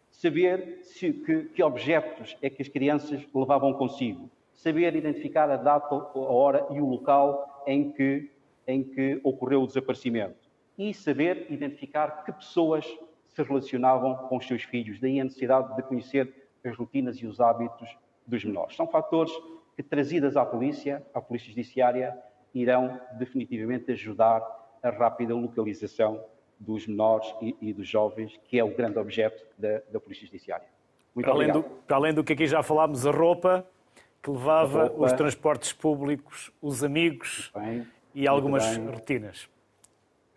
Saber se, que, que objetos é que as crianças levavam consigo saber identificar a data, a hora e o local em que, em que ocorreu o desaparecimento e saber identificar que pessoas se relacionavam com os seus filhos. Daí a necessidade de conhecer as rotinas e os hábitos dos menores. São fatores que, trazidas à polícia, à polícia judiciária, irão definitivamente ajudar a rápida localização dos menores e, e dos jovens, que é o grande objeto da, da polícia judiciária. Muito para, além do, para além do que aqui já falámos, a roupa, que levava os transportes públicos, os amigos bem, e algumas rotinas.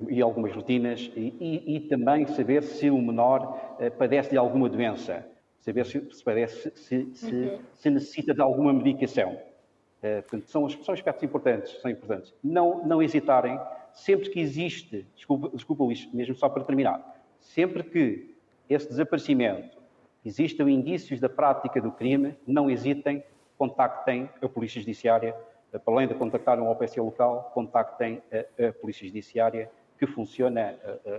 E algumas rotinas, e, e, e, também saber se o menor uh, padece de alguma doença, saber se, se, padece, se, se, uhum. se necessita de alguma medicação. Uh, portanto, são, são aspectos importantes, são importantes. Não, não hesitarem, sempre que existe, desculpa, desculpa Luís, mesmo só para terminar, sempre que esse desaparecimento existam indícios da prática do crime, não hesitem contactem a Polícia Judiciária, para além de contactar um OPC local, contactem a, a Polícia Judiciária, que funciona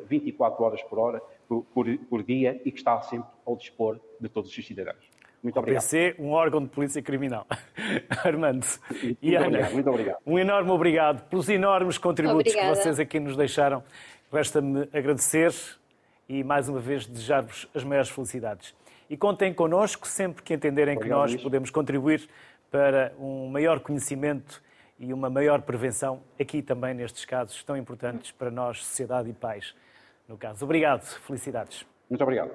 24 horas por hora, por, por, por, dia e que está sempre ao dispor de todos os cidadãos. Muito obrigado. OPC, um órgão de polícia criminal. Armando e Ana, obrigado, muito obrigado. um enorme obrigado pelos enormes contributos Obrigada. que vocês aqui nos deixaram. Resta-me agradecer e, mais uma vez, desejar-vos as maiores felicidades e contem connosco sempre que entenderem Obrigado, que nós Luís. podemos contribuir para um maior conhecimento e uma maior prevenção aqui também nestes casos tão importantes para nós, sociedade e pais, no caso. Obrigado, felicidades. Muito obrigado.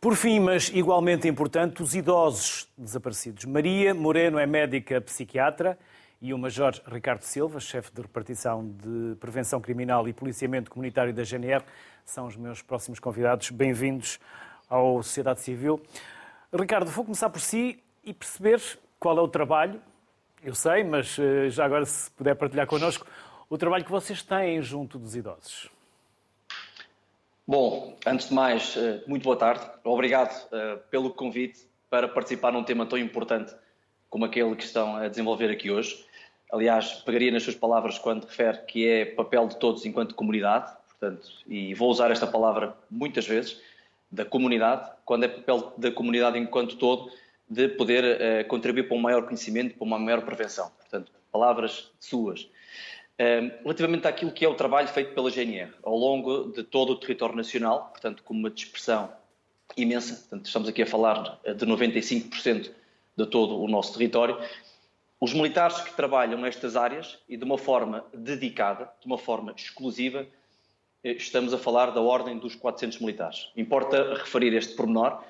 Por fim, mas igualmente importante, os idosos desaparecidos. Maria Moreno é médica psiquiatra e o Major Ricardo Silva, chefe de repartição de Prevenção Criminal e Policiamento Comunitário da GNR, são os meus próximos convidados. Bem-vindos à sociedade civil. Ricardo, vou começar por si e perceber qual é o trabalho, eu sei, mas eh, já agora se puder partilhar connosco, o trabalho que vocês têm junto dos idosos. Bom, antes de mais, eh, muito boa tarde. Obrigado eh, pelo convite para participar num tema tão importante como aquele que estão a desenvolver aqui hoje. Aliás, pegaria nas suas palavras quando refere que é papel de todos enquanto comunidade, portanto, e vou usar esta palavra muitas vezes, da comunidade, quando é papel da comunidade enquanto todo, de poder uh, contribuir para um maior conhecimento, para uma maior prevenção. Portanto, palavras suas. Uh, relativamente àquilo que é o trabalho feito pela GNR ao longo de todo o território nacional, portanto, com uma dispersão imensa, portanto, estamos aqui a falar de 95% de todo o nosso território, os militares que trabalham nestas áreas e de uma forma dedicada, de uma forma exclusiva, eh, estamos a falar da ordem dos 400 militares. Importa referir este pormenor,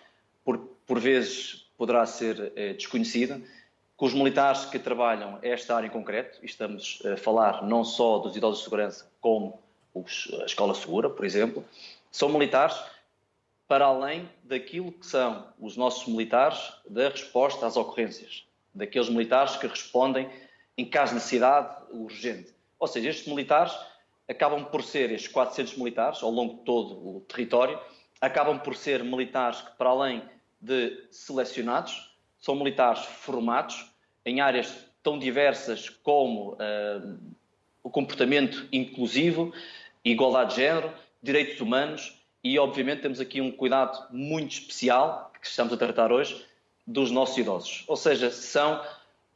por, por vezes poderá ser eh, desconhecido, que os militares que trabalham esta área em concreto, estamos a falar não só dos idosos de segurança, como os, a Escola Segura, por exemplo, são militares para além daquilo que são os nossos militares da resposta às ocorrências, daqueles militares que respondem em caso de necessidade urgente. Ou seja, estes militares acabam por ser, estes 400 militares, ao longo de todo o território, acabam por ser militares que, para além de selecionados, são militares formados em áreas tão diversas como uh, o comportamento inclusivo, igualdade de género, direitos humanos e, obviamente, temos aqui um cuidado muito especial que estamos a tratar hoje dos nossos idosos. Ou seja, são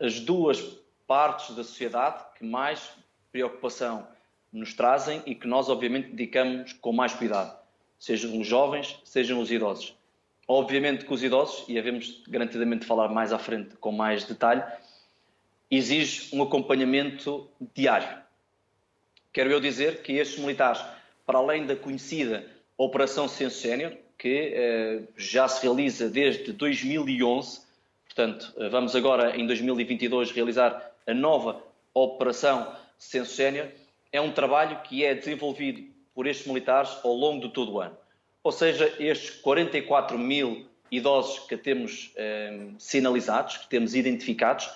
as duas partes da sociedade que mais preocupação nos trazem e que nós, obviamente, dedicamos com mais cuidado, sejam os jovens, sejam os idosos. Obviamente que os idosos, e havemos garantidamente falar mais à frente com mais detalhe, exige um acompanhamento diário. Quero eu dizer que estes militares, para além da conhecida Operação Censo Sénior, que eh, já se realiza desde 2011, portanto, eh, vamos agora em 2022 realizar a nova Operação Censo Sénior, é um trabalho que é desenvolvido por estes militares ao longo de todo o ano. Ou seja, estes 44 mil idosos que temos eh, sinalizados, que temos identificados,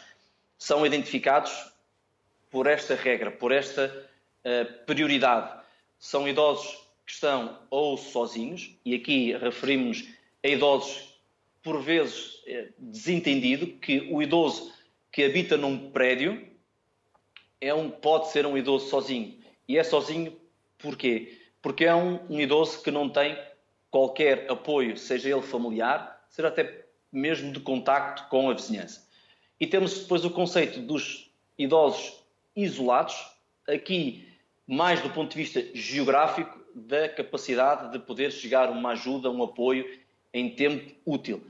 são identificados por esta regra, por esta eh, prioridade. São idosos que estão ou sozinhos, e aqui referimos a idosos por vezes eh, desentendido, que o idoso que habita num prédio é um, pode ser um idoso sozinho. E é sozinho porquê? Porque é um, um idoso que não tem qualquer apoio, seja ele familiar, seja até mesmo de contacto com a vizinhança. E temos depois o conceito dos idosos isolados, aqui mais do ponto de vista geográfico, da capacidade de poder chegar uma ajuda, um apoio em tempo útil.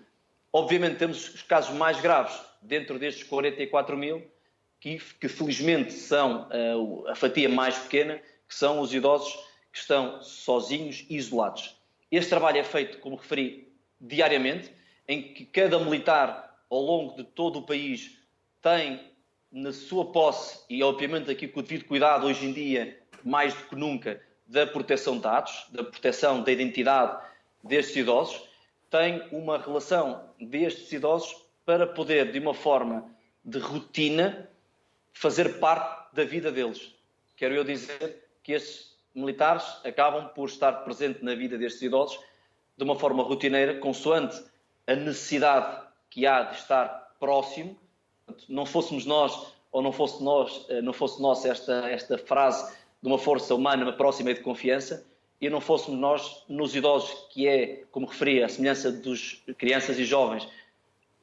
Obviamente temos os casos mais graves dentro destes 44 mil, que, que felizmente são uh, a fatia mais pequena, que são os idosos que estão sozinhos isolados. Este trabalho é feito, como referi, diariamente, em que cada militar, ao longo de todo o país, tem na sua posse, e obviamente aqui com o devido cuidado hoje em dia, mais do que nunca, da proteção de dados, da proteção da identidade destes idosos, tem uma relação destes idosos para poder, de uma forma de rotina, fazer parte da vida deles. Quero eu dizer que estes militares acabam por estar presente na vida destes idosos de uma forma rotineira, consoante a necessidade que há de estar próximo. Não fôssemos nós, ou não fosse nós, eh, não fosse nós esta, esta frase de uma força humana próxima e de confiança, e não fôssemos nós, nos idosos, que é, como referi, a semelhança dos crianças e jovens,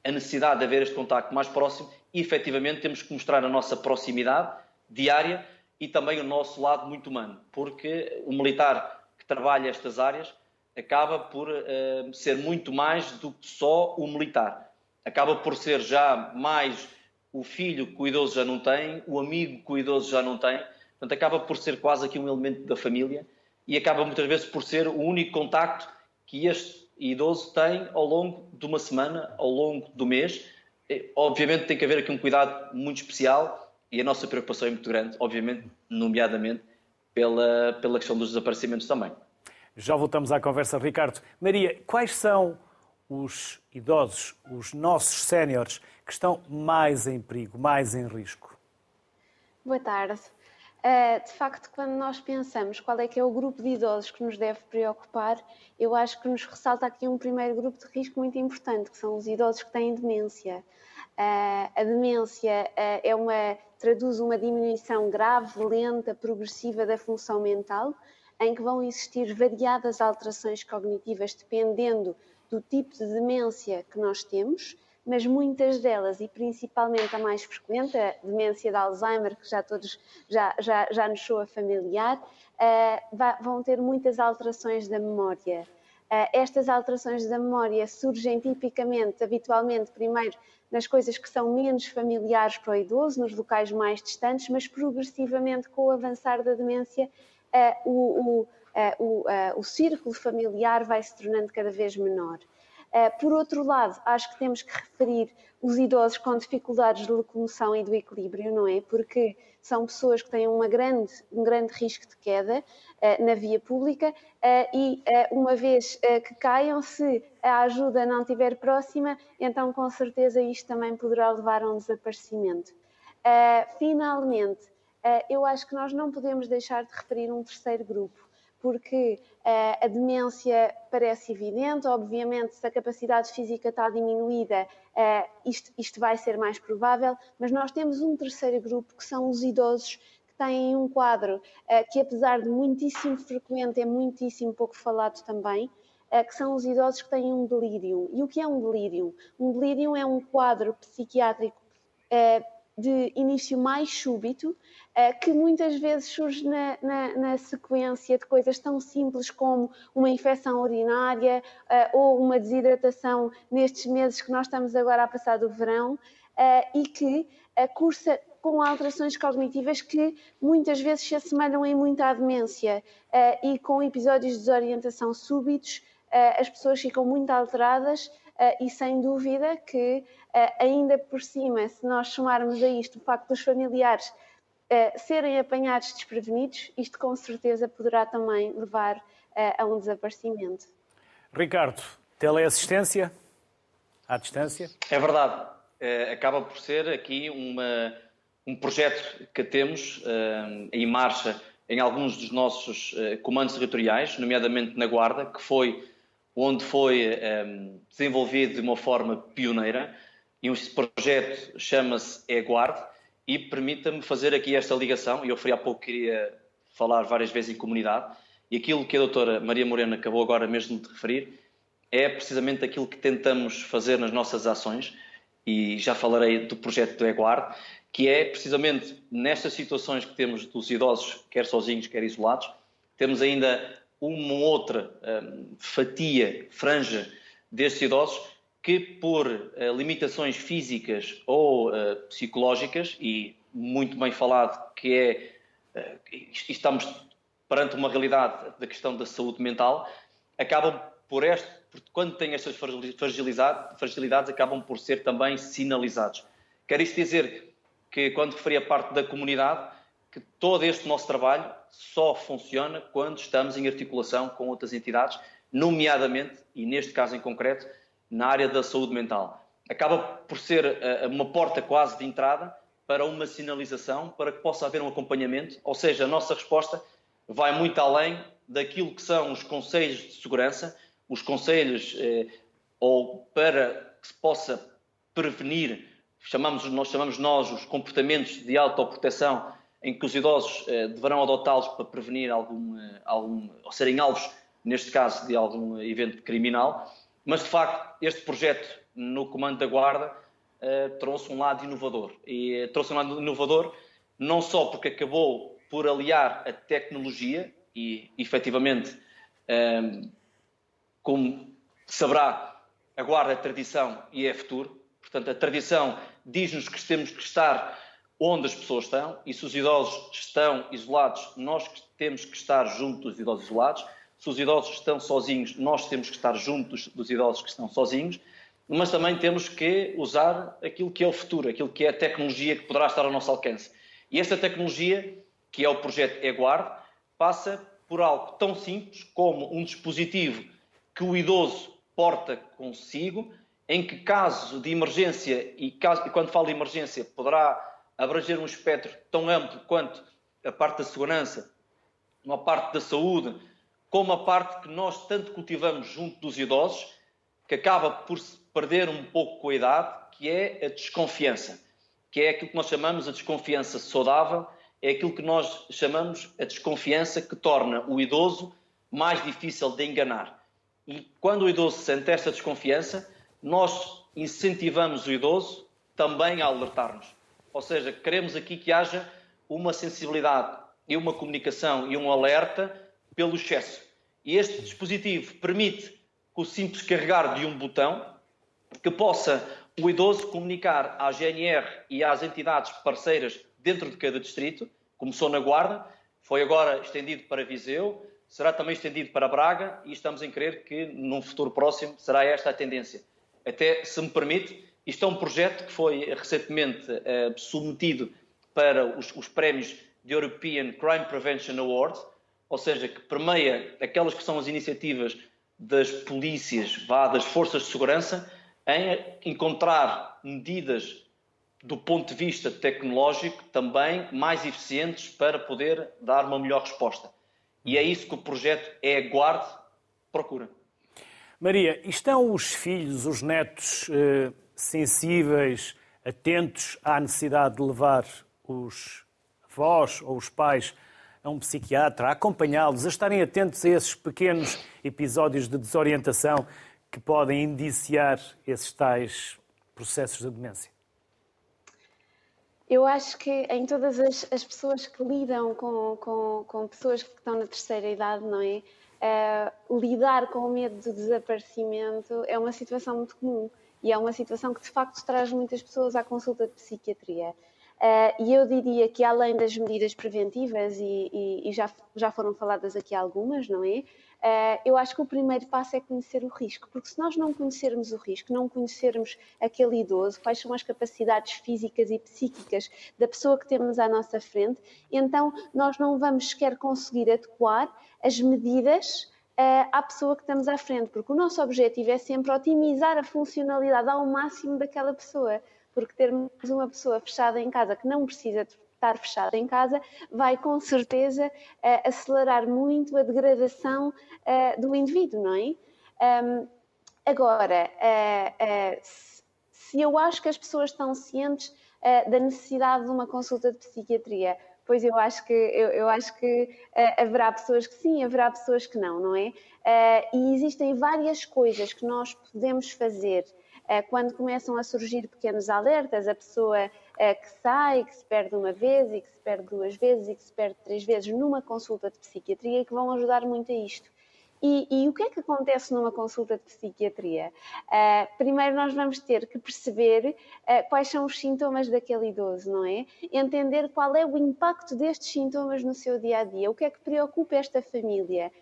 a necessidade de haver este contacto mais próximo, e efetivamente temos que mostrar a nossa proximidade diária e também o nosso lado muito humano, porque o militar que trabalha estas áreas acaba por uh, ser muito mais do que só o militar. Acaba por ser já mais o filho que o idoso já não tem, o amigo que o idoso já não tem. Portanto, acaba por ser quase aqui um elemento da família e acaba muitas vezes por ser o único contacto que este idoso tem ao longo de uma semana, ao longo do mês. Obviamente tem que haver aqui um cuidado muito especial e a nossa preocupação é muito grande, obviamente, nomeadamente pela, pela questão dos desaparecimentos também. Já voltamos à conversa, Ricardo. Maria, quais são os idosos, os nossos séniores, que estão mais em perigo, mais em risco? Boa tarde. Uh, de facto, quando nós pensamos qual é que é o grupo de idosos que nos deve preocupar, eu acho que nos ressalta aqui um primeiro grupo de risco muito importante, que são os idosos que têm demência. Uh, a demência uh, é uma, traduz uma diminuição grave, lenta, progressiva da função mental, em que vão existir variadas alterações cognitivas dependendo do tipo de demência que nós temos mas muitas delas, e principalmente a mais frequente, a demência de Alzheimer, que já todos já, já, já nos soa familiar, uh, vão ter muitas alterações da memória. Uh, estas alterações da memória surgem tipicamente, habitualmente, primeiro nas coisas que são menos familiares para o idoso, nos locais mais distantes, mas progressivamente, com o avançar da demência, uh, o, o, o, o círculo familiar vai se tornando cada vez menor. Por outro lado, acho que temos que referir os idosos com dificuldades de locomoção e do equilíbrio, não é? Porque são pessoas que têm uma grande, um grande risco de queda na via pública e, uma vez que caiam, se a ajuda não estiver próxima, então com certeza isto também poderá levar a um desaparecimento. finalmente, eu acho que nós não podemos deixar de referir um terceiro grupo porque uh, a demência parece evidente, obviamente, se a capacidade física está diminuída, uh, isto, isto vai ser mais provável, mas nós temos um terceiro grupo que são os idosos têm um quadro uh, que, apesar de muitíssimo frequente, é muitíssimo pouco falado também, que são os idosos que têm um delírio. E o que é um delírio? Um delírio é um quadro psiquiátrico de início mais súbito, eh, que muitas vezes surge na, na, na, sequência de coisas tão simples como uma infecção urinária eh, ou uma desidratação nestes meses que nós estamos agora a passar do verão eh, e que cursa com alterações cognitivas que muitas vezes se assemelham em muito à demência e com episódios de desorientação súbitos, as pessoas ficam muito alteradas e sem dúvida que ainda por cima, se nós somarmos a isto o facto dos familiares uh, serem apanhados desprevenidos, isto com certeza poderá também levar uh, a um desaparecimento. Ricardo, teleassistência à distância? É verdade. Uh, acaba por ser aqui uma, um projeto que temos em marcha em alguns dos nossos comandos territoriais, nomeadamente na Guarda, que foi onde foi desenvolvido de uma forma pioneira e esse projeto chama-se EGuard e permita-me fazer aqui esta ligação, eu fui há pouco queria falar várias vezes em comunidade, e aquilo que a doutora Maria Morena acabou agora mesmo de referir é precisamente aquilo que tentamos fazer nas nossas ações, e já falarei do projeto do EGuard, que é precisamente nestas situações que temos dos idosos, quer sozinhos, quer isolados, temos ainda uma outra um, fatia, franja destes idosos que por uh, limitações físicas ou uh, psicológicas, e muito bem falado que é, uh, estamos perante uma realidade da questão da saúde mental, acabam por este, quando têm estas fragilidades, acabam por ser também sinalizados. Quer isto dizer que, quando referi a parte da comunidade, que todo este nosso trabalho só funciona quando estamos em articulação com outras entidades, nomeadamente, e neste caso em concreto, na área da saúde mental. Acaba por ser uh, uma porta quase de entrada para uma sinalização, para que possa haver um acompanhamento, ou seja, a nossa resposta vai muito além daquilo que são os conselhos de segurança, os conselhos eh, ou para que se possa prevenir, chamamos, nós chamamos nós os comportamentos de autoproteção em que os idosos eh, deverão adotá-los para prevenir algum, eh, algum, ou serem alvos, neste caso, de algum evento criminal. Mas, de facto, este projeto no Comando da Guarda uh, trouxe um lado inovador. E trouxe um lado inovador não só porque acabou por aliar a tecnologia e, efetivamente, ehm, como saberá, a Guarda é tradição e é futuro. Portanto, a tradição diz-nos que temos que estar onde as pessoas estão e se os idosos estão isolados, nós temos que estar junto dos idosos isolados se os idosos estão sozinhos, nós temos que estar juntos dos idosos que estão sozinhos, mas também temos que usar aquilo que é o futuro, aquilo que é a tecnologia que poderá estar ao nosso alcance. E esta tecnologia, que é o projeto eGuard, passa por algo tão simples como um dispositivo que o idoso porta consigo, em que caso de emergência, e, caso, e quando falo de emergência, poderá abranger um espectro tão amplo quanto a parte da segurança, uma parte da saúde, como a parte que nós tanto cultivamos junto dos idosos, que acaba por se perder um pouco com a idade, que é a desconfiança, que é aquilo que nós chamamos a desconfiança saudável, é aquilo que nós chamamos a desconfiança que torna o idoso mais difícil de enganar. E quando o idoso sente esta desconfiança, nós incentivamos o idoso também a alertar-nos. Ou seja, queremos aqui que haja uma sensibilidade e uma comunicação e um alerta pelo excesso. E este dispositivo permite, com o simples carregar de um botão, que possa o idoso comunicar à GNR e às entidades parceiras dentro de cada distrito, começou na Guarda, foi agora estendido para Viseu, será também estendido para Braga e estamos em crer que num futuro próximo será esta a tendência. Até, se me permite, isto é um projeto que foi recentemente uh, submetido para os, os prémios de European Crime Prevention Award, ou seja, que permeia aquelas que são as iniciativas das polícias, vá, das forças de segurança, em encontrar medidas do ponto de vista tecnológico também mais eficientes para poder dar uma melhor resposta. E é isso que o projeto é Guarde procura. Maria, estão os filhos, os netos eh, sensíveis, atentos à necessidade de levar os avós ou os pais a um psiquiatra, a acompanhá-los, a estarem atentos a esses pequenos episódios de desorientação que podem indiciar esses tais processos de demência? Eu acho que em todas as, as pessoas que lidam com, com, com, pessoas que estão na terceira idade, não é? Uh, lidar com o medo do desaparecimento é uma situação muito comum e é uma situação que de facto traz muitas pessoas à consulta de psiquiatria. Uh, e eu diria que além das medidas preventivas, e, e, e já, já foram faladas aqui algumas, não é? Uh, eu acho que o primeiro passo é conhecer o risco, porque se nós não conhecermos o risco, não conhecermos aquele idoso, quais são as capacidades físicas e psíquicas da pessoa que temos à nossa frente, então nós não vamos sequer conseguir adequar as medidas à pessoa que estamos à frente, porque o nosso objetivo é sempre otimizar a funcionalidade ao máximo daquela pessoa porque termos uma pessoa fechada em casa que não precisa estar fechada em casa vai com certeza acelerar muito a degradação do indivíduo, não é? Agora, se eu acho que as pessoas estão cientes da necessidade de uma consulta de psiquiatria, pois eu acho que, eu, eu acho que haverá pessoas que sim, haverá pessoas que não, não é? e existem várias coisas que nós podemos fazer eh, quando começam a surgir pequenos alertas, a pessoa que sai, que se perde uma vez e que se perde duas vezes e que se perde três vezes numa consulta de psiquiatria que vão ajudar muito a isto. E, e, o que é que acontece numa consulta de psiquiatria? Uh, primeiro, nós vamos ter que perceber uh, quais são os sintomas daquele idoso, não é? Entender qual é o impacto destes sintomas no seu dia a dia, o que é que preocupa esta família.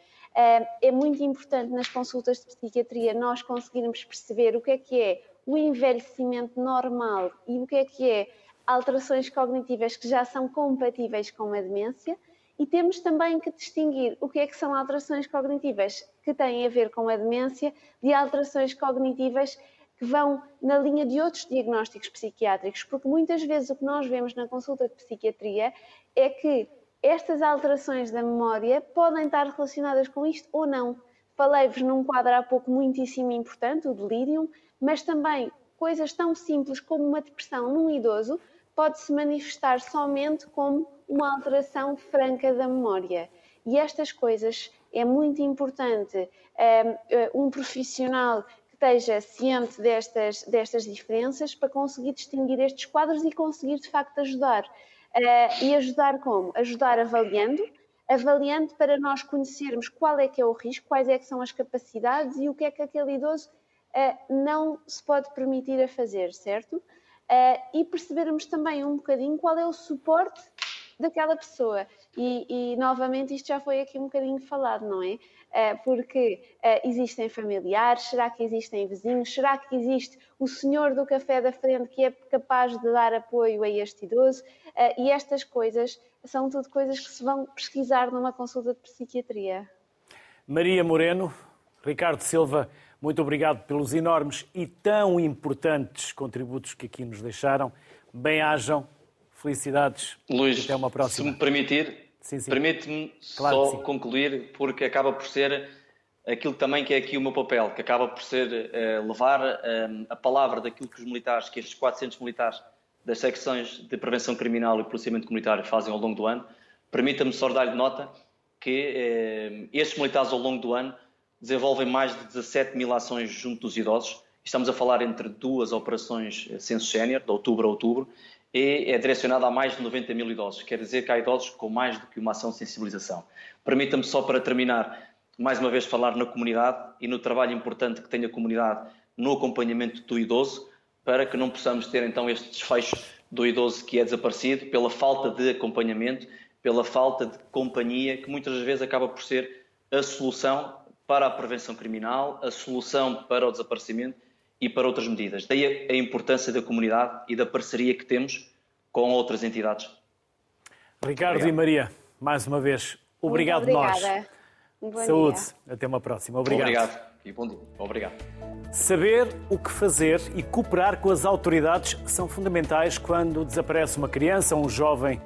É muito importante nas consultas de psiquiatria nós conseguirmos perceber o que é que é o envelhecimento normal e o que é que é alterações cognitivas que já são compatíveis com a demência. E temos também que distinguir o que é que são alterações cognitivas que têm a ver com a demência de alterações cognitivas que vão na linha de outros diagnósticos psiquiátricos, porque muitas vezes o que nós vemos na consulta de psiquiatria é que estas alterações da memória podem estar relacionadas com isto ou não. Falei-vos num quadro há pouco muitíssimo importante, o delírio, mas também coisas tão simples como uma depressão num idoso pode se manifestar somente como uma alteração franca da memória. E estas coisas é muito importante ehm, eh, um profissional que esteja ciente destas, destas diferenças para conseguir distinguir estes quadros e conseguir de facto ajudar. Uh, e ajudar como? Ajudar avaliando, avaliando para nós conhecermos qual é que é o risco, quais é que são as capacidades e o que é que aquele idoso uh, não se pode permitir a fazer, certo? Uh, e percebermos também um bocadinho qual é o suporte daquela pessoa. E, e, novamente isto já foi aqui um bocadinho falado, não é? Eh, porque eh, existem familiares, será que existem vizinhos, será que existe o senhor do café da frente que é capaz de dar apoio a este idoso? E estas coisas são tudo coisas que se vão pesquisar numa consulta de psiquiatria. Maria Moreno, Ricardo Silva, muito obrigado pelos enormes e tão importantes contributos que aqui nos deixaram. Bem-ajam Felicidades. Luís, até uma próxima. Se me permitir, permite-me claro só concluir, porque acaba por ser aquilo também que é aqui o meu papel, que acaba por ser uh, levar uh, a palavra daquilo que os militares, que estes 400 militares das secções de prevenção criminal e policiamento comunitário fazem ao longo do ano. Permita-me só dar-lhe nota que uh, estes militares ao longo do ano desenvolvem mais de 17 mil ações junto dos idosos. Estamos a falar entre duas operações censo sénior, de outubro a outubro, e é direcionada a mais de 90 mil idosos. Quer dizer que há idosos com mais do que uma ação de sensibilização. Permita-me só para terminar, mais uma vez falar na comunidade e no trabalho importante que tem a comunidade no acompanhamento do idoso, para que não possamos ter então este desfecho do idoso que é desaparecido pela falta de acompanhamento, pela falta de companhia, que muitas vezes acaba por ser a solução para a prevenção criminal, a solução para o desaparecimento e para outras medidas. Daí a importância da comunidade e da parceria que temos com outras entidades. Ricardo Obrigado. e Maria, mais uma vez, obrigado Muito nós. Um Saúde. Dia. Até uma próxima. Obrigado. Obrigado. E bom dia. Obrigado. Saber o que fazer e cooperar com as autoridades são fundamentais quando desaparece uma criança, um jovem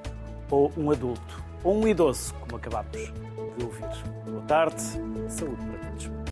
ou um adulto. Ou um idoso, como acabamos de ouvir. Boa tarde. Saúde